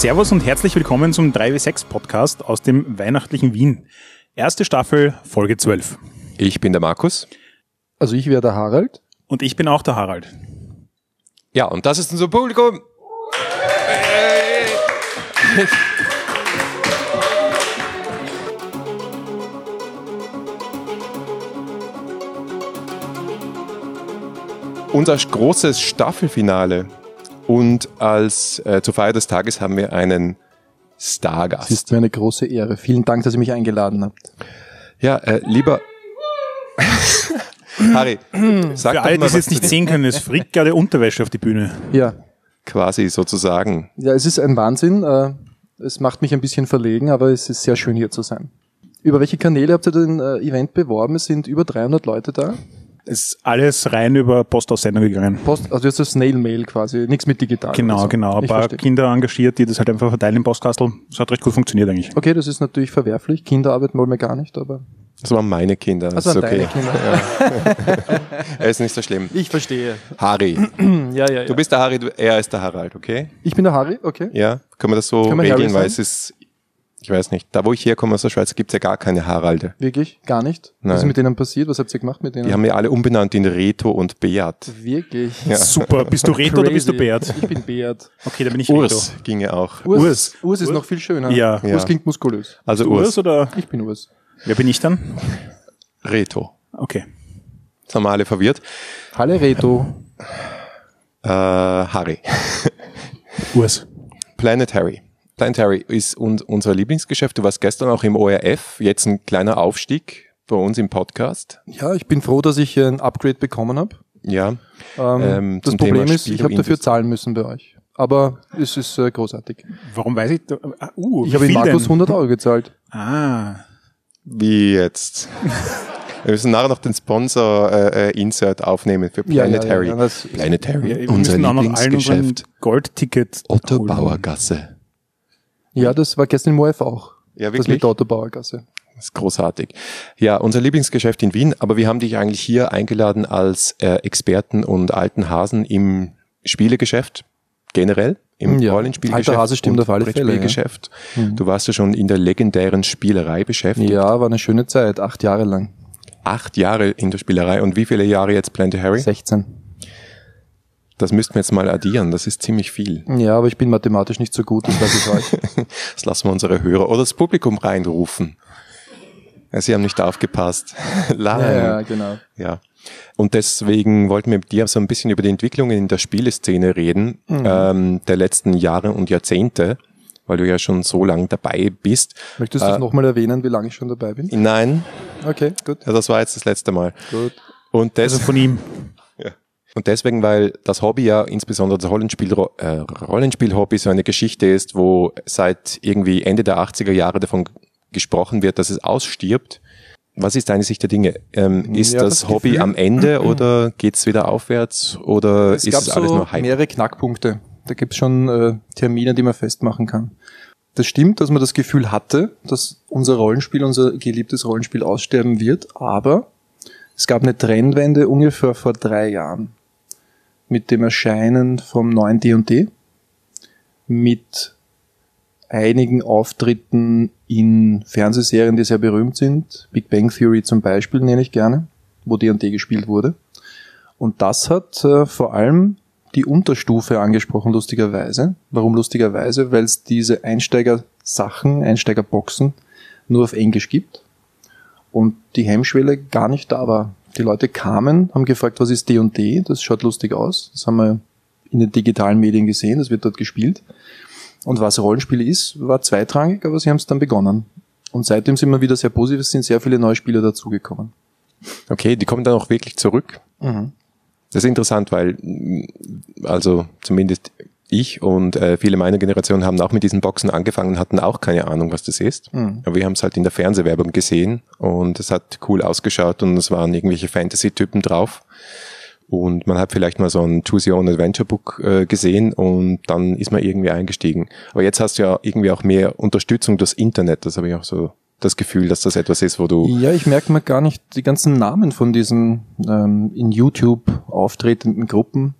Servus und herzlich willkommen zum 3W6 Podcast aus dem weihnachtlichen Wien. Erste Staffel, Folge 12. Ich bin der Markus. Also ich wäre der Harald. Und ich bin auch der Harald. Ja, und das ist unser Publikum. Unser großes Staffelfinale. Und als äh, zur Feier des Tages haben wir einen Stargast. Es ist mir eine große Ehre. Vielen Dank, dass ihr mich eingeladen habt. Ja, äh, lieber Harry, sag Für alle, die mal, es jetzt nicht sehen können, es fliegt gerade Unterwäsche auf die Bühne. Ja, quasi sozusagen. ja, es ist ein Wahnsinn. Äh, Es macht mich ein bisschen verlegen, aber es ist sehr schön hier zu sein. Über welche Kanäle habt ihr den äh, Event beworben? Es sind über 300 Leute da. Es ist alles rein über Postaussendung gegangen. Post, also jetzt das Snail-Mail quasi, nichts mit digital. Genau, so. genau. Ein paar verstehe. Kinder engagiert, die das halt einfach verteilen im Postkastel. Das hat recht gut funktioniert eigentlich. Okay, das ist natürlich verwerflich. Kinderarbeit wollen wir gar nicht, aber. Das waren meine Kinder. Das Also ist okay. deine Kinder. Er ist nicht so schlimm. Ich verstehe. Harry, Ja, ja, ja. du bist der Harry, du, er ist der Harald, okay? ich bin der Harry, okay. Ja, können wir das so regeln, weil es ist, ich weiß nicht, da wo ich herkomme aus der Schweiz, gibt's ja gar keine Haralde. Wirklich? Gar nicht? Nein. Was ist mit denen passiert? Was habt ihr gemacht mit denen? Die haben ja alle umbenannt in Reto und Beat. Wirklich? Ja. Super. Bist du Reto oder bist du. Beat? Ich bin Beat. Okay, dann bin ich Urs ginge auch. Urs, Urs. Urs, ist Urs? noch viel schöner. Ja. Ja. Urs klingt muskulös. Also Reto. Urs Urs. oder Ich bin Urs. wer bin ich dann? Reto. Okay. Jetzt haben wir alle verwirrt. Halle Reto. Äh, Harry. Urs. Planet Harry. Planet Harry ist un unser Lieblingsgeschäft. Du warst gestern auch im ORF. Jetzt ein kleiner Aufstieg bei uns im Podcast. Ja, ich bin froh, dass ich ein Upgrade bekommen habe. Ja. Ähm, Ähm, das Problem Thema ist, ich habe dafür zahlen müssen bei euch. Aber es ist äh, großartig. Warum weiß ich? Ah, Uh, Ich habe Markus denn? 100 Euro gezahlt. Ah. Wie jetzt? Wir müssen nachher noch den Sponsor-Insert aufnehmen für Ja, Planet ja, ja, Harry. ja, Planet Harry, unser müssen auch noch allen unseren Lieblingsgeschäft. Goldticket Otto. Bauergasse. Ja, das war gestern im ORF auch. Ja, Das wirklich? mit der Autobauergasse. Das ist großartig. Ja, unser Lieblingsgeschäft in Wien, aber wir haben dich eigentlich hier eingeladen als äh, Experten und alten Hasen im Spielegeschäft generell, im Ja, Rollenspielgeschäft. alter Hase stimmt auf alle Fälle, ja. Brettspielgeschäft. Du warst ja schon in der legendären Spielerei beschäftigt. Ja, war eine schöne Zeit. Acht Jahre lang. Acht Jahre in der Spielerei und wie viele Jahre jetzt Planet Harry? 16. Das müssten wir jetzt mal addieren, das ist ziemlich viel. Ja, aber ich bin mathematisch nicht so gut, das weiß ich euch. Das lassen wir unsere Hörer oder das Publikum reinrufen. Sie haben nicht aufgepasst. Nein. ja, ja, genau. Ja. Und deswegen wollten wir mit dir so ein bisschen über die Entwicklungen in der Spieleszene reden, Mhm. ähm, der letzten Jahre und Jahrzehnte, weil du ja schon so lange dabei bist. Möchtest du Äh, nochmal erwähnen, wie lange ich schon dabei bin? Nein, Okay, gut. ja, das war jetzt das letzte Mal. Gut. Und, des Also von ihm. Und deswegen, weil das Hobby ja insbesondere das Rollenspiel, äh, Rollenspiel-Hobby so eine Geschichte ist, wo seit irgendwie Ende der 80er Jahre davon gesprochen wird, dass es ausstirbt. Was ist deine Sicht der Dinge? Ähm, ist Ja, das, das Hobby am Ende oder geht's wieder aufwärts oder Es ist es alles so nur Hype? mehrere Knackpunkte. Da gibt's schon äh, Termine, die man festmachen kann. Das stimmt, dass man das Gefühl hatte, dass unser Rollenspiel, unser geliebtes Rollenspiel aussterben wird, aber es gab eine Trendwende ungefähr vor drei Jahren mit dem Erscheinen vom neuen D&D, mit einigen Auftritten in Fernsehserien, die sehr berühmt sind. Big Bang Theory zum Beispiel nenne ich gerne, wo D&D gespielt wurde. Und das hat äh, vor allem die Unterstufe angesprochen, lustigerweise. Warum lustigerweise? Weil es diese Einsteiger-Sachen, Einsteigerboxen nur auf Englisch gibt und die Hemmschwelle gar nicht da war. Die Leute kamen, haben gefragt, was ist D&D? Das schaut lustig aus. Das haben wir in den digitalen Medien gesehen, das wird dort gespielt. Und was Rollenspiel ist, war zweitrangig, aber sie haben es dann begonnen. Und seitdem sind wir wieder sehr positiv, es sind sehr viele neue Spieler dazugekommen. Okay, die kommen dann auch wirklich zurück. Mhm. Das ist interessant, weil also zumindest ich und äh, viele meiner Generation haben auch mit diesen Boxen angefangen, hatten auch keine Ahnung, was das ist. Mhm. Aber wir haben es halt in der Fernsehwerbung gesehen und es hat cool ausgeschaut und es waren irgendwelche Fantasy-Typen drauf. Und man hat vielleicht mal so ein Choose Your Own Adventure Book äh, gesehen und dann ist man irgendwie eingestiegen. Aber jetzt hast du ja irgendwie auch mehr Unterstützung durchs Internet. Das habe ich auch so das Gefühl, dass das etwas ist, wo du Ja, ich merke mir gar nicht die ganzen Namen von diesen ähm, in YouTube auftretenden Gruppen.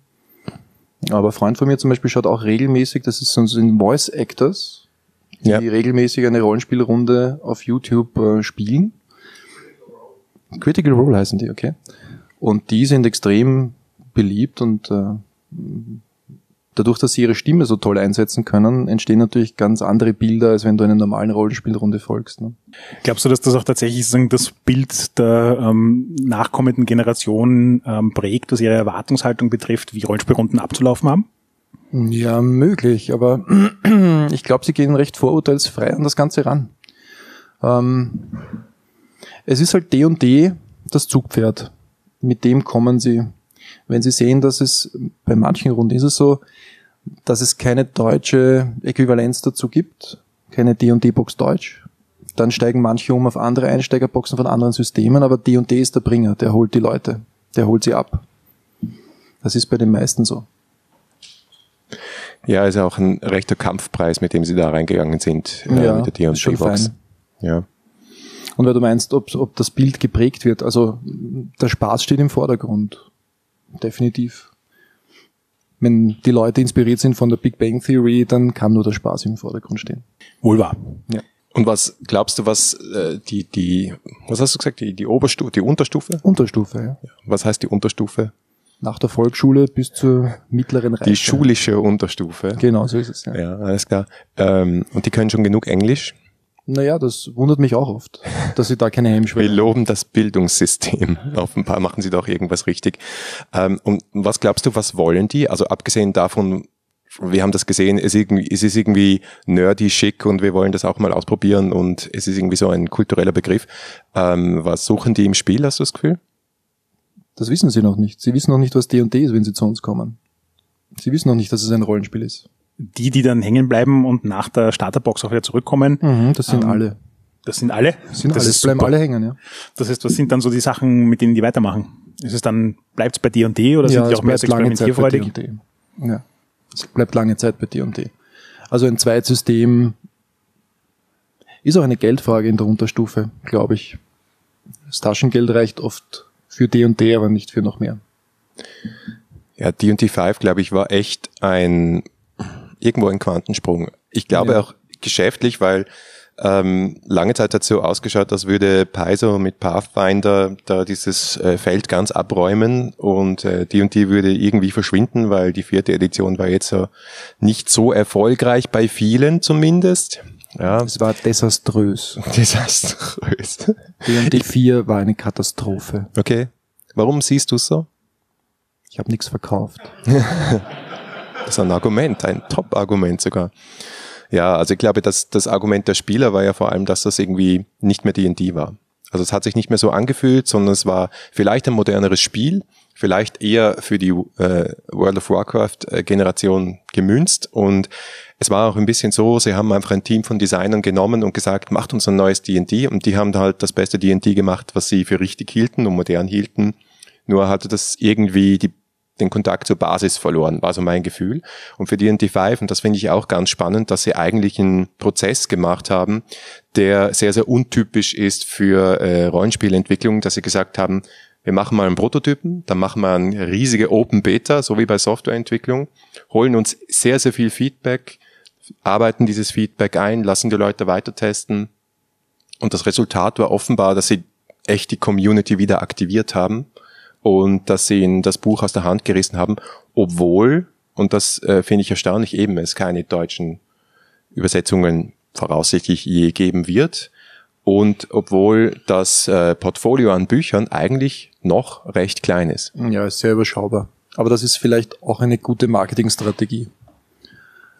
Aber ein Freund von mir zum Beispiel schaut auch regelmäßig, das ist so ein Voice Actors, die Ja. regelmäßig eine Rollenspielrunde auf YouTube äh, spielen. Critical Role heißen die, okay. Und die sind extrem beliebt und äh, dadurch, dass sie ihre Stimme so toll einsetzen können, entstehen natürlich ganz andere Bilder, als wenn du einer normalen Rollenspielrunde folgst. Ne? Glaubst du, dass das auch tatsächlich sozusagen das Bild der ähm, nachkommenden Generation ähm, prägt, was ihre Erwartungshaltung betrifft, wie Rollenspielrunden abzulaufen haben? Ja, möglich, aber ich glaube, sie gehen recht vorurteilsfrei an das Ganze ran. Ähm, es ist halt D und D das Zugpferd. Mit dem kommen sie. Wenn sie sehen, dass es bei manchen Runden ist es so, dass es keine deutsche Äquivalenz dazu gibt, keine D&D-Box Deutsch, dann steigen manche um auf andere Einsteigerboxen von anderen Systemen, aber D&D ist der Bringer, der holt die Leute, der holt sie ab. Das ist bei den meisten so. Ja, ist ja auch ein rechter Kampfpreis, mit dem sie da reingegangen sind äh, Ja, mit der D&D-Box. Ja. Und weil du meinst, ob, ob das Bild geprägt wird, also der Spaß steht im Vordergrund. Definitiv. Wenn die Leute inspiriert sind von der Big Bang Theory, dann kann nur der Spaß im Vordergrund stehen. Wohl wahr. Ja. Und was glaubst du, was äh, die, die, was hast du gesagt, die, die Oberstufe, die Unterstufe? Unterstufe, ja. Was heißt die Unterstufe? Nach der Volksschule bis zur mittleren Reife. Die schulische Unterstufe. Genau, so ist es. Ja. Ja, alles klar. Ähm, und die können schon genug Englisch. Naja, das wundert mich auch oft, dass sie da keine Wir Hemmschwelle loben das Bildungssystem. Offenbar machen sie doch irgendwas richtig. Ähm, und was glaubst du, was wollen die? Also abgesehen davon, wir haben das gesehen, es ist irgendwie nerdy, schick und wir wollen das auch mal ausprobieren und es ist irgendwie so ein kultureller Begriff. Ähm, was suchen die im Spiel, hast du das Gefühl? Das wissen sie noch nicht. Sie wissen noch nicht, was D&D ist, wenn sie zu uns kommen. Sie wissen noch nicht, dass es ein Rollenspiel ist. Die, die dann hängen bleiben und nach der Starterbox auch wieder zurückkommen, Mhm, das sind Ähm, alle. das sind alle. Das sind das alle. ist bleiben super. alle hängen, ja. Das heißt, was sind dann so die Sachen, mit denen die weitermachen? Ist es dann, bleibt es bei D&D oder sind die auch mehr so bleibt lange Zeit bei experimentierfreudig? D&D. Ja, es bleibt lange Zeit bei D&D. Also ein Zweitsystem ist auch eine Geldfrage in der Unterstufe, glaube ich. Das Taschengeld reicht oft für D&D, aber nicht für noch mehr. Ja, D&D 5, glaube ich, war echt ein, irgendwo ein Quantensprung. Ich glaube Ja. auch geschäftlich, weil ähm, lange Zeit hat so ausgeschaut, als würde Paizo mit Pathfinder da dieses äh, Feld ganz abräumen und äh, D&D würde irgendwie verschwinden, weil die vierte Edition war jetzt so nicht so erfolgreich bei vielen zumindest. Ja, Es war desaströs. desaströs. D&D 4 war eine Katastrophe. Okay, warum siehst du so? Ich habe nichts verkauft. Das ist ein Argument, ein Top-Argument sogar. Ja, also ich glaube, dass das Argument der Spieler war ja vor allem, dass das irgendwie nicht mehr D&D war. Also es hat sich nicht mehr so angefühlt, sondern es war vielleicht ein moderneres Spiel, vielleicht eher für die äh, World of Warcraft-Generation gemünzt und es war auch ein bisschen so, sie haben einfach ein Team von Designern genommen und gesagt, macht uns ein neues D&D und die haben halt das beste D&D gemacht, was sie für richtig hielten und modern hielten. Nur hatte das irgendwie die den Kontakt zur Basis verloren, war so mein Gefühl. Und für D&D 5, und das finde ich auch ganz spannend, dass sie eigentlich einen Prozess gemacht haben, der sehr, sehr untypisch ist für äh, Rollenspielentwicklung, dass sie gesagt haben, wir machen mal einen Prototypen, dann machen wir eine riesige Open Beta, so wie bei Softwareentwicklung, holen uns sehr, sehr viel Feedback, arbeiten dieses Feedback ein, lassen die Leute weiter testen. Und das Resultat war offenbar, dass sie echt die Community wieder aktiviert haben und dass sie ihnen das Buch aus der Hand gerissen haben, obwohl, und das äh, finde ich erstaunlich, eben es keine deutschen Übersetzungen voraussichtlich je geben wird. Und obwohl das äh, Portfolio an Büchern eigentlich noch recht klein ist. Ja, ist sehr überschaubar. Aber das ist vielleicht auch eine gute Marketingstrategie.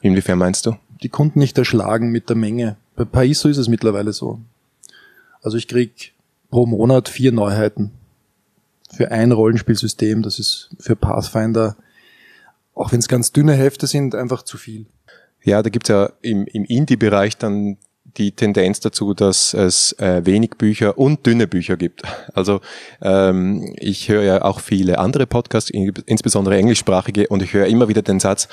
Inwiefern meinst du? Die Kunden nicht erschlagen mit der Menge. Bei Paiso ist es mittlerweile so. Also ich krieg pro Monat vier Neuheiten für ein Rollenspielsystem. Das ist für Pathfinder, auch wenn es ganz dünne Hefte sind, einfach zu viel. Ja, da gibt's ja im, im Indie-Bereich dann die Tendenz dazu, dass es äh, wenig Bücher und dünne Bücher gibt. Also ähm, ich höre ja auch viele andere Podcasts, in- insbesondere englischsprachige, und ich höre immer wieder den Satz,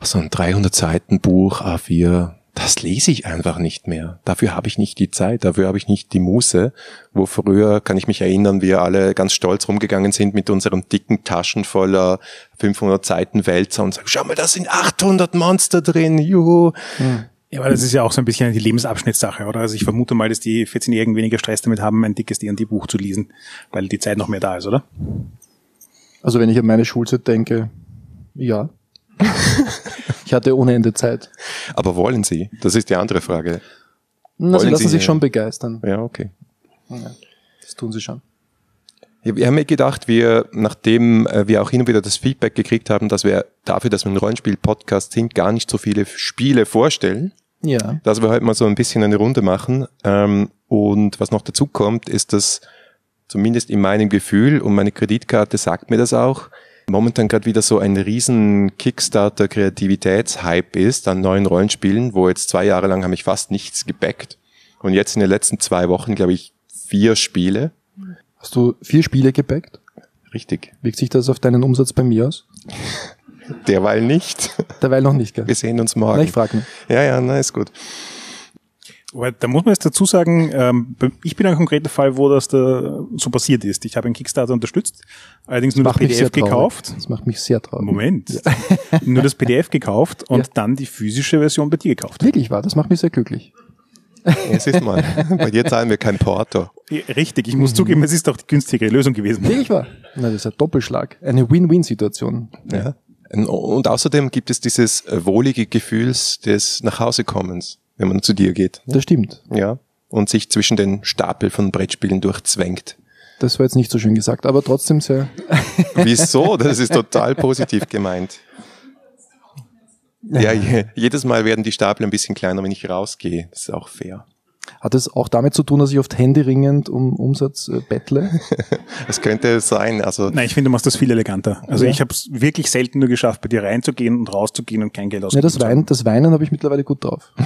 so ein 300 Seiten Buch, A4, das lese ich einfach nicht mehr. Dafür habe ich nicht die Zeit, dafür habe ich nicht die Muße. Wo früher, kann ich mich erinnern, wir alle ganz stolz rumgegangen sind mit unseren dicken Taschen voller 500 Seiten Wälzer und sagen, schau mal, da sind 800 Monster drin, juhu. Hm. Ja, aber das ist ja auch so ein bisschen die Lebensabschnittssache, oder? Also ich vermute mal, dass die 14-Jährigen weniger Stress damit haben, ein dickes D&D-Buch zu lesen, weil die Zeit noch mehr da ist, oder? Also wenn ich an meine Schulzeit denke, ja. Ich hatte ohne Ende Zeit. Aber wollen Sie? Das ist die andere Frage. Na, sie lassen Sie, sich schon begeistern. Ja, okay. Ja, das tun sie schon. Wir haben mir gedacht, wir, nachdem äh, wir auch hin und wieder das Feedback gekriegt haben, dass wir dafür, dass wir ein Rollenspiel-Podcast sind, gar nicht so viele Spiele vorstellen. Ja. Dass wir heute mal so ein bisschen eine Runde machen. Ähm, und was noch dazu kommt, ist, dass zumindest in meinem Gefühl, und meine Kreditkarte sagt mir das auch, momentan gerade wieder so ein riesen Kickstarter-Kreativitätshype ist an neuen Rollenspielen, wo jetzt zwei Jahre lang habe ich fast nichts gebackt. Und jetzt in den letzten zwei Wochen, glaube ich, vier Spiele. Hast du vier Spiele gebackt? Richtig. Wirkt sich das auf deinen Umsatz bei mir aus? Derweil nicht. Derweil noch nicht, gell? Wir sehen uns morgen. Na, ich frage mich. Ja, ja, na, ist gut. Aber da muss man jetzt dazu sagen, ähm, ich bin ein konkreter Fall, wo das da so passiert ist. Ich habe einen Kickstarter unterstützt, allerdings nur das PDF gekauft. Das macht mich sehr traurig. Moment. nur das PDF gekauft und Ja. dann die physische Version bei dir gekauft. Wirklich wahr, das macht mich sehr glücklich. Ja, siehst mal, bei dir zahlen wir kein Porto. Ja, Richtig, ich muss zugeben, es ist auch die günstigere Lösung gewesen. Wirklich wahr. Na, das ist ein Doppelschlag. Eine Win-Win-Situation. Ja. Und außerdem gibt es dieses wohlige Gefühls des Nachhausekommens, wenn man zu dir geht. Das stimmt. Ja. Und sich zwischen den Stapel von Brettspielen durchzwängt. Das war jetzt nicht so schön gesagt, aber trotzdem sehr. Wieso? Das ist total positiv gemeint. Ja, je, jedes Mal werden die Stapel ein bisschen kleiner, wenn ich rausgehe. Das ist auch fair. Hat es auch damit zu tun, dass ich oft händeringend um Umsatz äh, bettle? Es könnte sein, also Nein, ich finde, du machst das viel eleganter. Also Ja. ich habe es wirklich selten nur geschafft, bei dir reinzugehen und rauszugehen und kein Geld Ja, auszugeben. das, zu Wein, das Weinen habe ich mittlerweile gut drauf.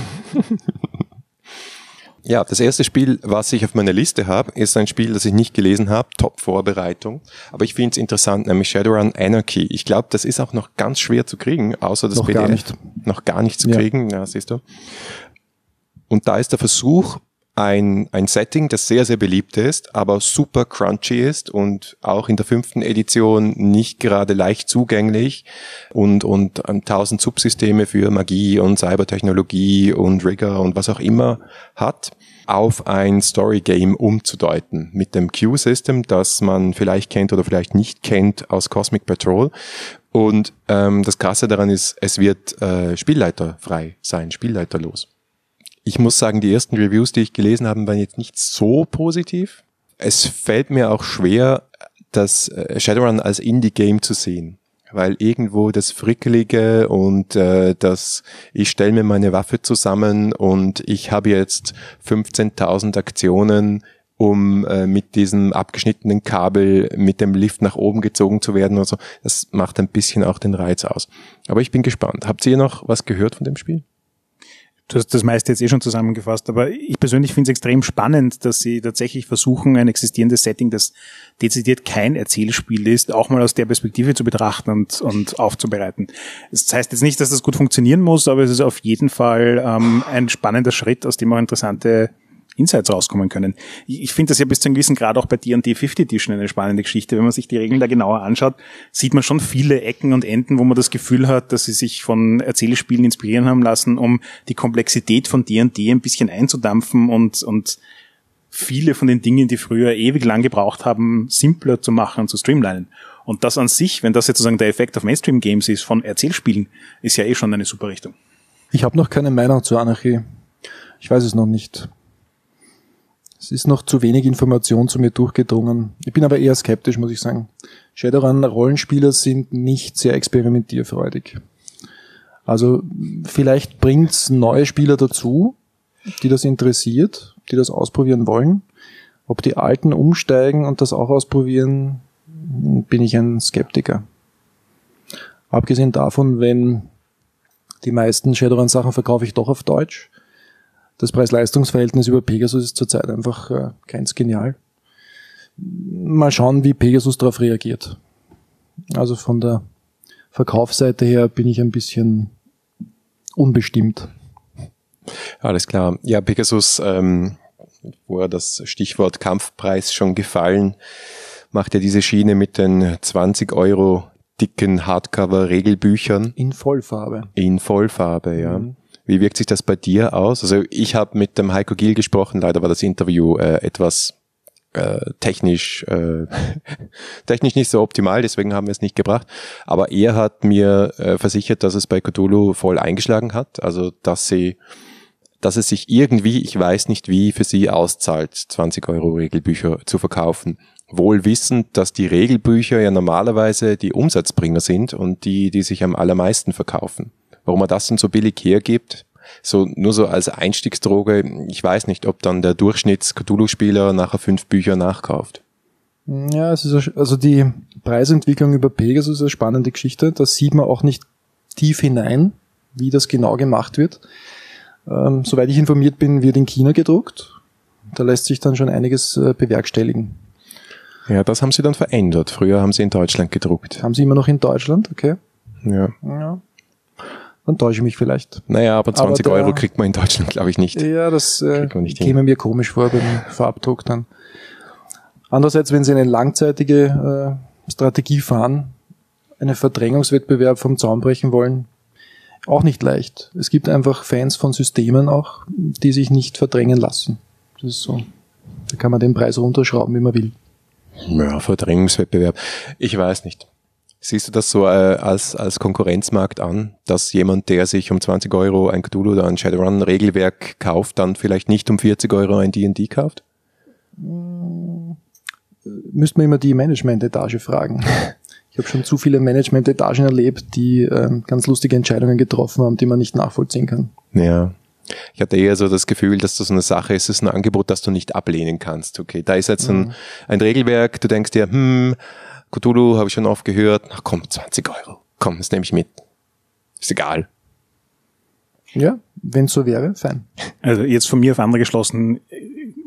Ja, das erste Spiel, was ich auf meiner Liste habe, ist ein Spiel, das ich nicht gelesen habe, Top-Vorbereitung. Aber ich finde es interessant, nämlich Shadowrun Anarchy. Ich glaube, das ist auch noch ganz schwer zu kriegen, außer das Noch PDF. gar nicht. Noch gar nicht zu Ja. kriegen, ja, siehst du. Und da ist der Versuch, ein, ein Setting, das sehr, sehr beliebt ist, aber super crunchy ist und auch in der fünften Edition nicht gerade leicht zugänglich und, und ähm, tausend Subsysteme für Magie und Cybertechnologie und Rigger und was auch immer hat, auf ein Story-Game umzudeuten mit dem Q-System, das man vielleicht kennt oder vielleicht nicht kennt aus Cosmic Patrol. Und ähm, das Krasse daran ist, es wird äh, spielleiterfrei sein, spielleiterlos. Ich muss sagen, die ersten Reviews, die ich gelesen habe, waren jetzt nicht so positiv. Es fällt mir auch schwer, das äh, Shadowrun als Indie-Game zu sehen. Weil irgendwo das Frickelige und äh, das, ich stelle mir meine Waffe zusammen und ich habe jetzt 15.000 Aktionen, um äh, mit diesem abgeschnittenen Kabel mit dem Lift nach oben gezogen zu werden. Also das macht ein bisschen auch den Reiz aus. Aber ich bin gespannt. Habt ihr noch was gehört von dem Spiel? Du hast das meiste jetzt eh schon zusammengefasst, aber ich persönlich finde es extrem spannend, dass sie tatsächlich versuchen, ein existierendes Setting, das dezidiert kein Erzählspiel ist, auch mal aus der Perspektive zu betrachten und, und aufzubereiten. Das heißt jetzt nicht, dass das gut funktionieren muss, aber es ist auf jeden Fall ähm, ein spannender Schritt, aus dem auch interessante Insights rauskommen können. Ich, finde das ja bis zu einem gewissen Grad auch bei D&D 50 Edition eine spannende Geschichte. Wenn man sich die Regeln da genauer anschaut, sieht man schon viele Ecken und Enden, wo man das Gefühl hat, dass sie sich von Erzählspielen inspirieren haben lassen, um die Komplexität von D&D ein bisschen einzudampfen und, und viele von den Dingen, die früher ewig lang gebraucht haben, simpler zu machen und zu streamlinen. Und das an sich, wenn das jetzt sozusagen der Effekt auf Mainstream Games ist von Erzählspielen, ist ja eh schon eine super Richtung. Ich habe noch keine Meinung zur Anarchie. Ich weiß es noch nicht. Es ist noch zu wenig Information zu mir durchgedrungen. Ich bin aber eher skeptisch, muss ich sagen. Shadowrun-Rollenspieler sind nicht sehr experimentierfreudig. Also vielleicht bringt's neue Spieler dazu, die das interessiert, die das ausprobieren wollen. Ob die Alten umsteigen und das auch ausprobieren, bin ich ein Skeptiker. Abgesehen davon, wenn die meisten Shadowrun-Sachen verkaufe ich doch auf Deutsch. Das Preis-Leistungs-Verhältnis über Pegasus ist zurzeit einfach äh, ganz genial. Mal schauen, wie Pegasus darauf reagiert. Also von der Verkaufsseite her bin ich ein bisschen unbestimmt. Alles klar. Ja, Pegasus, ähm, wo er das Stichwort Kampfpreis schon gefallen, macht ja diese Schiene mit den 20 Euro dicken Hardcover-Regelbüchern. In Vollfarbe. In Vollfarbe, ja. Mhm. Wie wirkt sich das bei dir aus? Also ich habe mit dem Heiko Giel gesprochen, leider war das Interview äh, etwas äh, technisch äh, technisch nicht so optimal, deswegen haben wir es nicht gebracht. Aber er hat mir äh, versichert, dass es bei Cthulhu voll eingeschlagen hat, also dass sie dass es sich irgendwie, ich weiß nicht wie, für sie auszahlt, 20 Euro Regelbücher zu verkaufen. Wohl wissend, dass die Regelbücher ja normalerweise die Umsatzbringer sind und die, die sich am allermeisten verkaufen. Warum er das denn so billig hergibt, so nur so als Einstiegsdroge, ich weiß nicht, ob dann der Durchschnitts-Cthulhu-Spieler nachher fünf Bücher nachkauft. Ja, es ist also die Preisentwicklung über Pegasus ist eine spannende Geschichte. Da sieht man auch nicht tief hinein, wie das genau gemacht wird. Ähm, soweit ich informiert bin, wird in China gedruckt. Da lässt sich dann schon einiges äh, bewerkstelligen. Ja, das haben sie dann verändert. Früher haben sie in Deutschland gedruckt. Haben sie immer noch in Deutschland, okay. Ja. ja. Dann täusche ich mich vielleicht. Naja, aber 20 aber der, Euro kriegt man in Deutschland, glaube ich, nicht. Ja, das äh, käme mir komisch vor beim Vorabdruck dann. Andererseits, wenn sie eine langzeitige äh, Strategie fahren, einen Verdrängungswettbewerb vom Zaun brechen wollen, auch nicht leicht. Es gibt einfach Fans von Systemen auch, die sich nicht verdrängen lassen. Das ist so. Da kann man den Preis runterschrauben, wie man will. Ja, Verdrängungswettbewerb. Ich weiß nicht. Siehst du das so äh, als, als Konkurrenzmarkt an, dass jemand, der sich um 20 Euro ein Cthulhu oder ein Shadowrun Regelwerk kauft, dann vielleicht nicht um 40 Euro ein D&D kauft? Hm, müsste man immer die Management-Etage fragen. Ich habe schon zu viele Management-Etagen erlebt, die ähm, ganz lustige Entscheidungen getroffen haben, die man nicht nachvollziehen kann. Ja. Ich hatte eher so das Gefühl, dass das so eine Sache ist, es ist ein Angebot, das du nicht ablehnen kannst. Okay, da ist jetzt ein, mhm. ein Regelwerk, du denkst dir, hm, Cthulhu habe ich schon oft gehört, ach komm, 20 Euro, komm, das nehme ich mit. Ist egal. Ja, wenn es so wäre, fein. Also jetzt von mir auf andere geschlossen,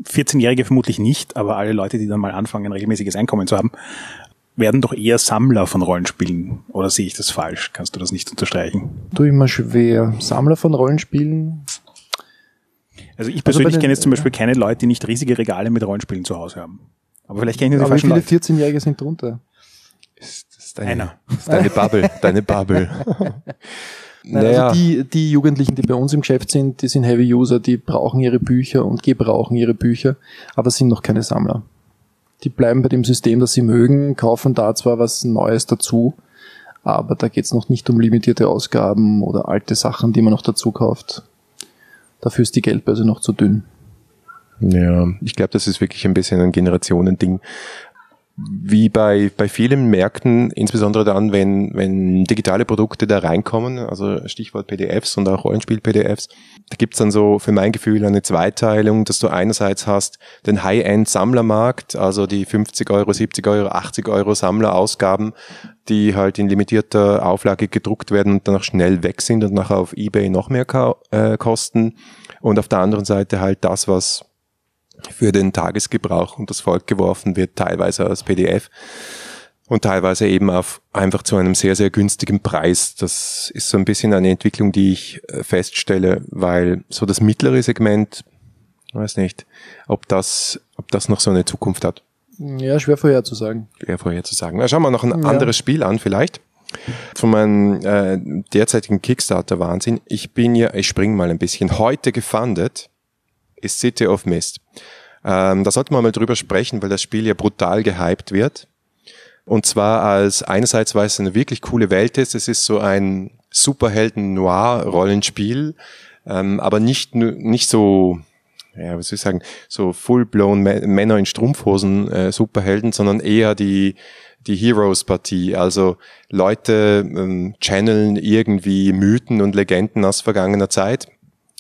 14-Jährige vermutlich nicht, aber alle Leute, die dann mal anfangen, ein regelmäßiges Einkommen zu haben, werden doch eher Sammler von Rollenspielen. Oder sehe ich das falsch? Kannst du das nicht unterstreichen? Du immer schwer. Sammler von Rollenspielen? Also ich also persönlich also kenne jetzt zum Beispiel keine Leute, die nicht riesige Regale mit Rollenspielen zu Hause haben. Aber vielleicht kenne ich die Aber falschen wie viele 14-Jährige sind drunter? Ist, deine, Einer. Ist deine Bubble, deine Bubble. Nein, naja. Also die, die Jugendlichen, die bei uns im Geschäft sind, die sind Heavy User, die brauchen ihre Bücher und gebrauchen ihre Bücher, aber sind noch keine Sammler die bleiben bei dem System, das sie mögen, kaufen da zwar was Neues dazu, aber da geht's noch nicht um limitierte Ausgaben oder alte Sachen, die man noch dazu kauft. Dafür ist die Geldbörse noch zu dünn. Ja, ich glaube, das ist wirklich ein bisschen ein Generationending wie bei, bei vielen Märkten, insbesondere dann, wenn, wenn digitale Produkte da reinkommen, also Stichwort PDFs und auch Rollenspiel-PDFs, da gibt's dann so für mein Gefühl eine Zweiteilung, dass du einerseits hast den High-End-Sammlermarkt, also die 50 Euro, 70 Euro, 80 Euro Sammlerausgaben, die halt in limitierter Auflage gedruckt werden und dann auch schnell weg sind und nachher auf Ebay noch mehr äh, kosten. Und auf der anderen Seite halt das, was für den Tagesgebrauch und das Volk geworfen wird, teilweise als PDF und teilweise eben auf einfach zu einem sehr, sehr günstigen Preis. Das ist so ein bisschen eine Entwicklung, die ich äh, feststelle, weil so das mittlere Segment, weiß nicht, ob das, ob das noch so eine Zukunft hat. Ja, schwer vorherzusagen. Schwer vorherzusagen. Na, schauen wir noch ein ja. anderes Spiel an vielleicht. Von meinem äh, derzeitigen Kickstarter-Wahnsinn. Ich bin ja, ich springe mal ein bisschen, heute gefundet ist City of Mist. Ähm, da sollte man mal drüber sprechen, weil das Spiel ja brutal gehypt wird. Und zwar als einerseits, weil es eine wirklich coole Welt ist. Es ist so ein Superhelden-Noir-Rollenspiel, ähm, aber nicht, nicht so, ja, was soll ich sagen, so full-blown Männer in Strumpfhosen äh, Superhelden, sondern eher die, die Heroes-Partie. Also Leute ähm, channeln irgendwie Mythen und Legenden aus vergangener Zeit